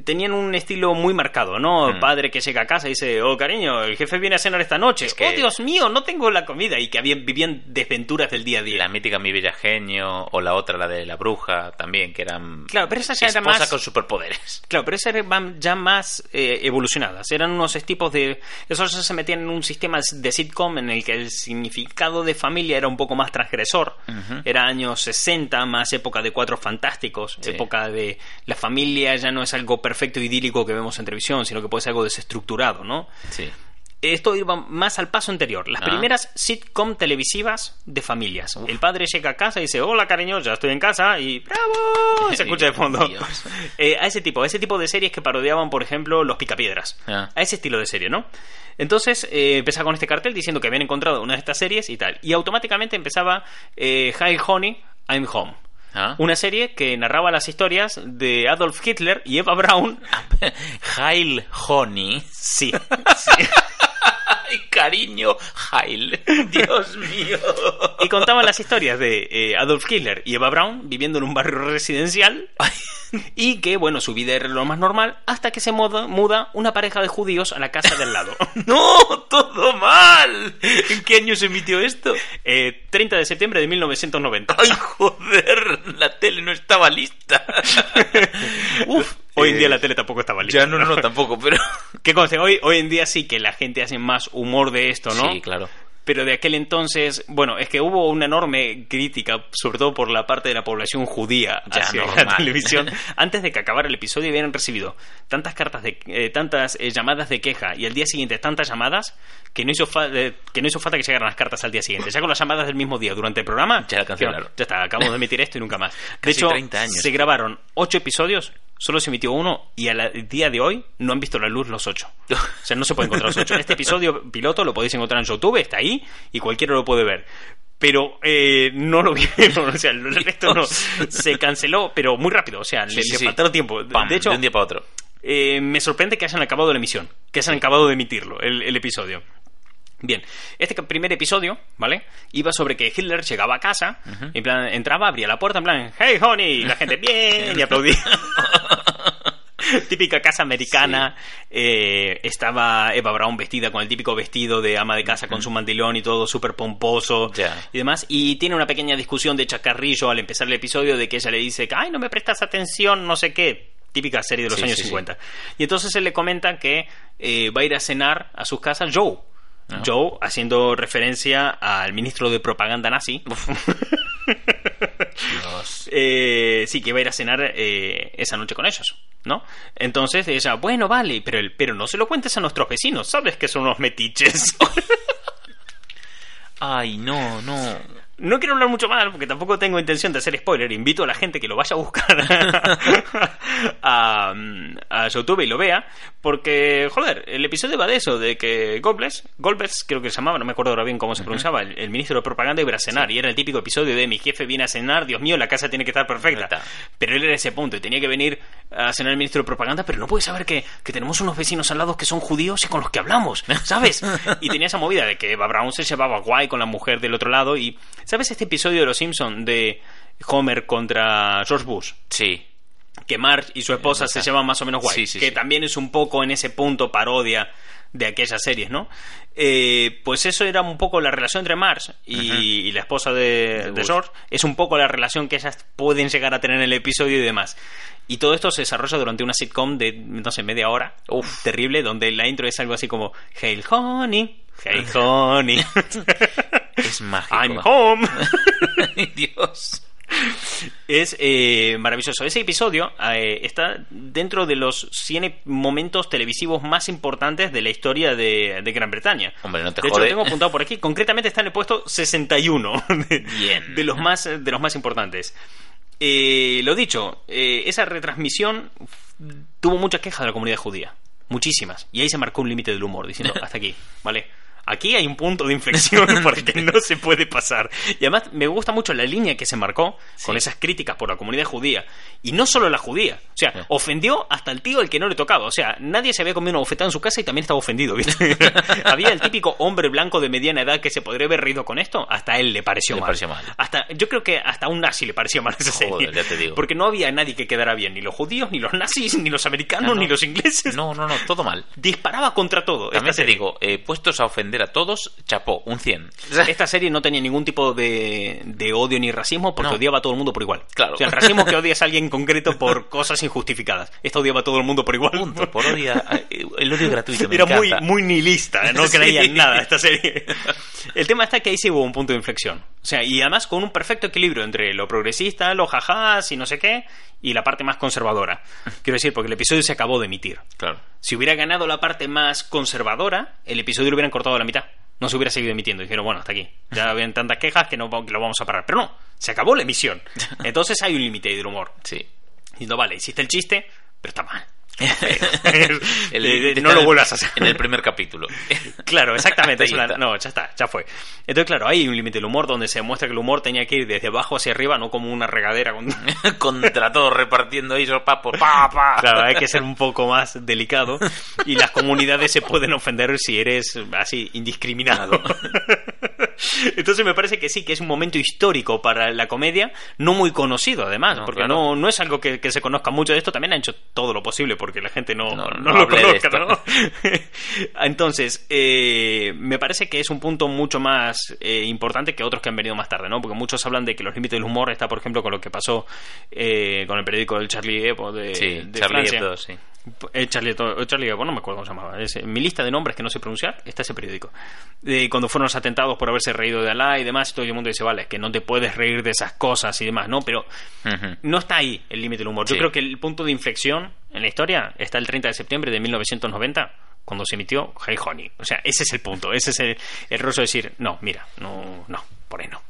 S2: Tenían un estilo muy marcado, ¿no?
S1: Mm.
S2: Padre que llega a casa y dice, oh cariño, el jefe viene a cenar esta noche.
S1: Es que-
S2: Oh Dios mío, no tengo la comida. Y que habían, vivían desventuras del día a día.
S1: La mítica Mi Bella Genio o la otra, la de la bruja, también, que eran
S2: Claro, pero esa ya era
S1: esposa
S2: más-
S1: con superpoderes. [LAUGHS]
S2: Claro, pero esas eran ya más eh, evolucionadas. Eran unos tipos de. Esos se metían en un sistema de sitcom en el que el significado de familia era un poco más transgresor. Era años 60, más época de cuatro fantásticos.
S1: Sí.
S2: Época de. La familia ya no es algo perfecto idílico que vemos en televisión, sino que puede ser algo desestructurado, ¿no?
S1: Sí.
S2: Esto iba más al paso anterior. Las
S1: Ah.
S2: primeras sitcom televisivas de familias. El padre llega a casa y dice, hola cariño, ya estoy en casa y ¡bravo! [LAUGHS] Se escucha de fondo. [LAUGHS] Eh, a ese tipo, a ese tipo de series que parodiaban, por ejemplo, Los Picapiedras.
S1: Ah.
S2: A ese estilo de serie, ¿no? Entonces eh, empezaba con este cartel diciendo que habían encontrado una de estas series y tal. Y automáticamente empezaba eh, Hi Honey, I'm Home.
S1: Ah.
S2: Una serie que narraba las historias de Adolf Hitler y Eva Braun. [LAUGHS]
S1: Heil Honey.
S2: Sí, [LAUGHS]
S1: Ay, cariño, Heil. [LAUGHS] Dios mío.
S2: y contaban las historias de eh, Adolf Hitler y Eva Braun viviendo en un barrio residencial y que, bueno, su vida era lo más normal hasta que se muda, muda una pareja de judíos a la casa del lado. [LAUGHS]
S1: No, todo mal. ¿En qué año se emitió esto?
S2: Eh, 30 de septiembre de 1990.
S1: Ay, joder, la tele no estaba lista. [LAUGHS]
S2: Uf, hoy en día la tele tampoco estaba lista.
S1: Ya no, no, no, tampoco, pero... [LAUGHS]
S2: Que conste, hoy, hoy en día sí que la gente hace más humor de esto, ¿no?
S1: Sí, claro.
S2: Pero de aquel entonces, bueno, es que hubo una enorme crítica, sobre todo por la parte de la población judía
S1: Ya,
S2: hacia la
S1: normal.
S2: televisión. [LAUGHS] Antes de que acabara el episodio habían recibido tantas cartas de, eh, tantas eh, llamadas de queja y al día siguiente tantas llamadas que no hizo fa- eh, que no hizo falta que llegaran las cartas al día siguiente. Ya con las llamadas del mismo día durante el programa,
S1: Ya la cancelaron.
S2: ya está, acabamos de emitir esto y nunca más. [LAUGHS] De
S1: Casi
S2: hecho,
S1: 30 años.
S2: se grabaron ocho episodios. Solo se emitió uno y al día de hoy no han visto la luz los ocho. O sea, no se puede encontrar los ocho. Este episodio piloto lo podéis encontrar en YouTube, está ahí y cualquiera lo puede ver. Pero eh, no lo vieron, o sea, el resto no. Se canceló, pero muy rápido, o sea, le,
S1: Sí,
S2: le
S1: sí.
S2: faltaron tiempo.
S1: Pam,
S2: de hecho,
S1: de un día para otro.
S2: eh, me sorprende que hayan acabado la emisión, que hayan acabado de emitirlo, el, el episodio. Bien, este primer episodio, ¿vale? Iba sobre que Hitler llegaba a casa, en plan, entraba, abría la puerta, en plan, hey honey, y la gente bien, y aplaudía. [LAUGHS] [LAUGHS] Típica casa americana, eh, estaba Eva Braun vestida con el típico vestido de ama de casa con su mantilón y todo súper pomposo y demás. Y tiene una pequeña discusión de chacarrillo al empezar el episodio de que ella le dice que, ay, no me prestas atención, no sé qué. Típica serie de los
S1: Sí,
S2: años
S1: sí, sí.
S2: 50. Y entonces él le comenta que eh, va a ir a cenar a sus casas Joe.
S1: Ah.
S2: Joe haciendo referencia al ministro de propaganda nazi. [LAUGHS]
S1: Dios.
S2: Eh, sí, que va a ir a cenar eh, esa noche con ellos, ¿no? Entonces ella, bueno, vale, pero, el, pero no se lo cuentes a nuestros vecinos, sabes que son unos metiches. [LAUGHS]
S1: Ay, no, no.
S2: No quiero hablar mucho más porque tampoco tengo intención de hacer spoiler. Invito a la gente que lo vaya a buscar [LAUGHS] a, a YouTube y lo vea. Porque, joder, el episodio va de eso, de que Goebbels, Goebbels creo que se llamaba, no me acuerdo ahora bien cómo se pronunciaba, el, el ministro de propaganda iba a cenar. Y era el típico episodio de mi jefe viene a cenar, Dios mío, la casa tiene que estar perfecta. Pero él era ese punto y tenía que venir a cenar el ministro de propaganda, pero no puede saber que, que tenemos unos vecinos al lado que son judíos y con los que hablamos, ¿sabes? [LAUGHS] Y tenía esa movida de que Braun se llevaba guay con la mujer del otro lado y ¿sabes este episodio de Los Simpson de Homer contra George Bush?
S1: Sí.
S2: que Marge y su esposa se llevan más o menos guay.
S1: Sí, sí,
S2: que
S1: sí.
S2: también es un poco en ese punto parodia de aquellas series, ¿no? Eh, pues eso era un poco la relación entre Marge y, y la esposa de. George. Es un poco la relación que ellas pueden llegar a tener en el episodio y demás. Y todo esto se desarrolla durante una sitcom de, no sé, media hora.
S1: Uf.
S2: Terrible, donde la intro es algo así como Hail Honey, Hail Honey. [LAUGHS]
S1: Es mágico.
S2: I'm home. [LAUGHS]
S1: Dios.
S2: Es eh, maravilloso. Ese episodio eh, está dentro de los 100 momentos televisivos más importantes de la historia de, de Gran Bretaña.
S1: Hombre, no te
S2: de hecho, lo tengo apuntado por aquí. Concretamente está en el puesto 61 [LAUGHS] de,
S1: Bien.
S2: de los, más, de los más importantes. Eh, lo dicho, eh, esa retransmisión tuvo muchas quejas de la comunidad judía. Muchísimas. Y ahí se marcó un límite del humor, diciendo, [LAUGHS] hasta aquí, ¿vale? Aquí hay un punto de inflexión [LAUGHS] porque no se puede pasar. Y además me gusta mucho la línea que se marcó con esas críticas por la comunidad judía. Y no solo la judía. O sea,
S1: Sí.
S2: ofendió hasta el tío al que no le tocaba. O sea, nadie se había comido una bofetada en su casa y también estaba ofendido, ¿viste? [LAUGHS] había el típico hombre blanco de mediana edad que se podría haber reído con esto. Hasta él le pareció
S1: Le
S2: mal.
S1: pareció mal.
S2: Hasta, yo creo que hasta a un nazi le pareció mal esa
S1: Joder,
S2: serie.
S1: ya te digo.
S2: Porque no había nadie que quedara bien. Ni los judíos, ni los nazis, ni los americanos,
S1: Ah, no.
S2: ni los ingleses.
S1: No, no, no, todo mal.
S2: Disparaba contra todo.
S1: También te digo, eh, puestos a ofender a todos, chapó, un 100. [LAUGHS]
S2: Esta serie no tenía ningún tipo de, de odio ni racismo porque
S1: No.
S2: odiaba a todo el mundo por igual.
S1: Claro.
S2: O sea, el racismo [LAUGHS] es que odias a alguien en concreto por cosas injustificadas. Esta odiaba a todo el mundo por igual.
S1: Punto, por odio, eh, el odio [LAUGHS] gratuito, me
S2: Era muy,
S1: encanta.
S2: muy nihilista, ¿eh? no
S1: Sí.
S2: creía en nada esta serie. El tema está que ahí sí hubo un punto de inflexión. O sea, y además con un perfecto equilibrio entre lo progresista, los jajás y no sé qué, y la parte más conservadora. Quiero decir, porque el episodio se acabó de emitir.
S1: Claro.
S2: Si hubiera ganado la parte más conservadora, el episodio lo hubieran cortado a la mitad. No se hubiera seguido emitiendo. Dijeron, bueno, hasta aquí. Ya [LAUGHS] habían tantas quejas que, no, que lo vamos a parar. Pero no, se acabó la emisión. [LAUGHS] Entonces hay un límite del humor.
S1: Sí.
S2: Diciendo, vale, hiciste el chiste, pero está mal. [LAUGHS] [LAUGHS]
S1: El-
S2: no lo
S1: el-
S2: vuelvas a hacer.
S1: En el primer capítulo. [LAUGHS]
S2: Claro, exactamente. Es una- no, ya está, ya fue. Entonces, claro, hay un límite del humor donde se demuestra que el humor tenía que ir desde abajo hacia arriba, no como una regadera. Con...
S1: Contra todos repartiendo ahí esos papos. Pa, pa.
S2: Claro, hay que ser un poco más delicado y las comunidades se pueden ofender si eres así indiscriminado. [LAUGHS] Entonces me parece que sí, que es un momento histórico para la comedia, no muy conocido además,
S1: No,
S2: porque
S1: claro.
S2: no, no es algo que, que se conozca mucho de esto, también han hecho todo lo posible porque la gente no,
S1: No,
S2: no lo conozca. ¿no? [LAUGHS] Entonces, eh, me parece que es un punto mucho más eh, importante que otros que han venido más tarde, ¿no? Porque muchos hablan de que los límites del humor está, por ejemplo, con lo que pasó eh, con el periódico del Charlie Hebdo de,
S1: Sí,
S2: de
S1: Charlie
S2: Francia.
S1: Hebdo, sí.
S2: Eh, Charlie, eh, Charlie Hebdo, no me acuerdo cómo se llamaba. Es, en mi lista de nombres que no sé pronunciar está ese periódico. Eh, cuando fueron los atentados por haberse reído de Alá y demás, y todo el mundo dice, vale, es que no te puedes reír de esas cosas y demás, ¿no? Pero no está ahí el límite del humor. Yo creo que el punto de inflexión en la historia está el 30 de septiembre de 1990, cuando se emitió Hey Honey. O sea, ese es el punto. Ese es el, el rollo de decir, no, mira, no, no, por ahí no.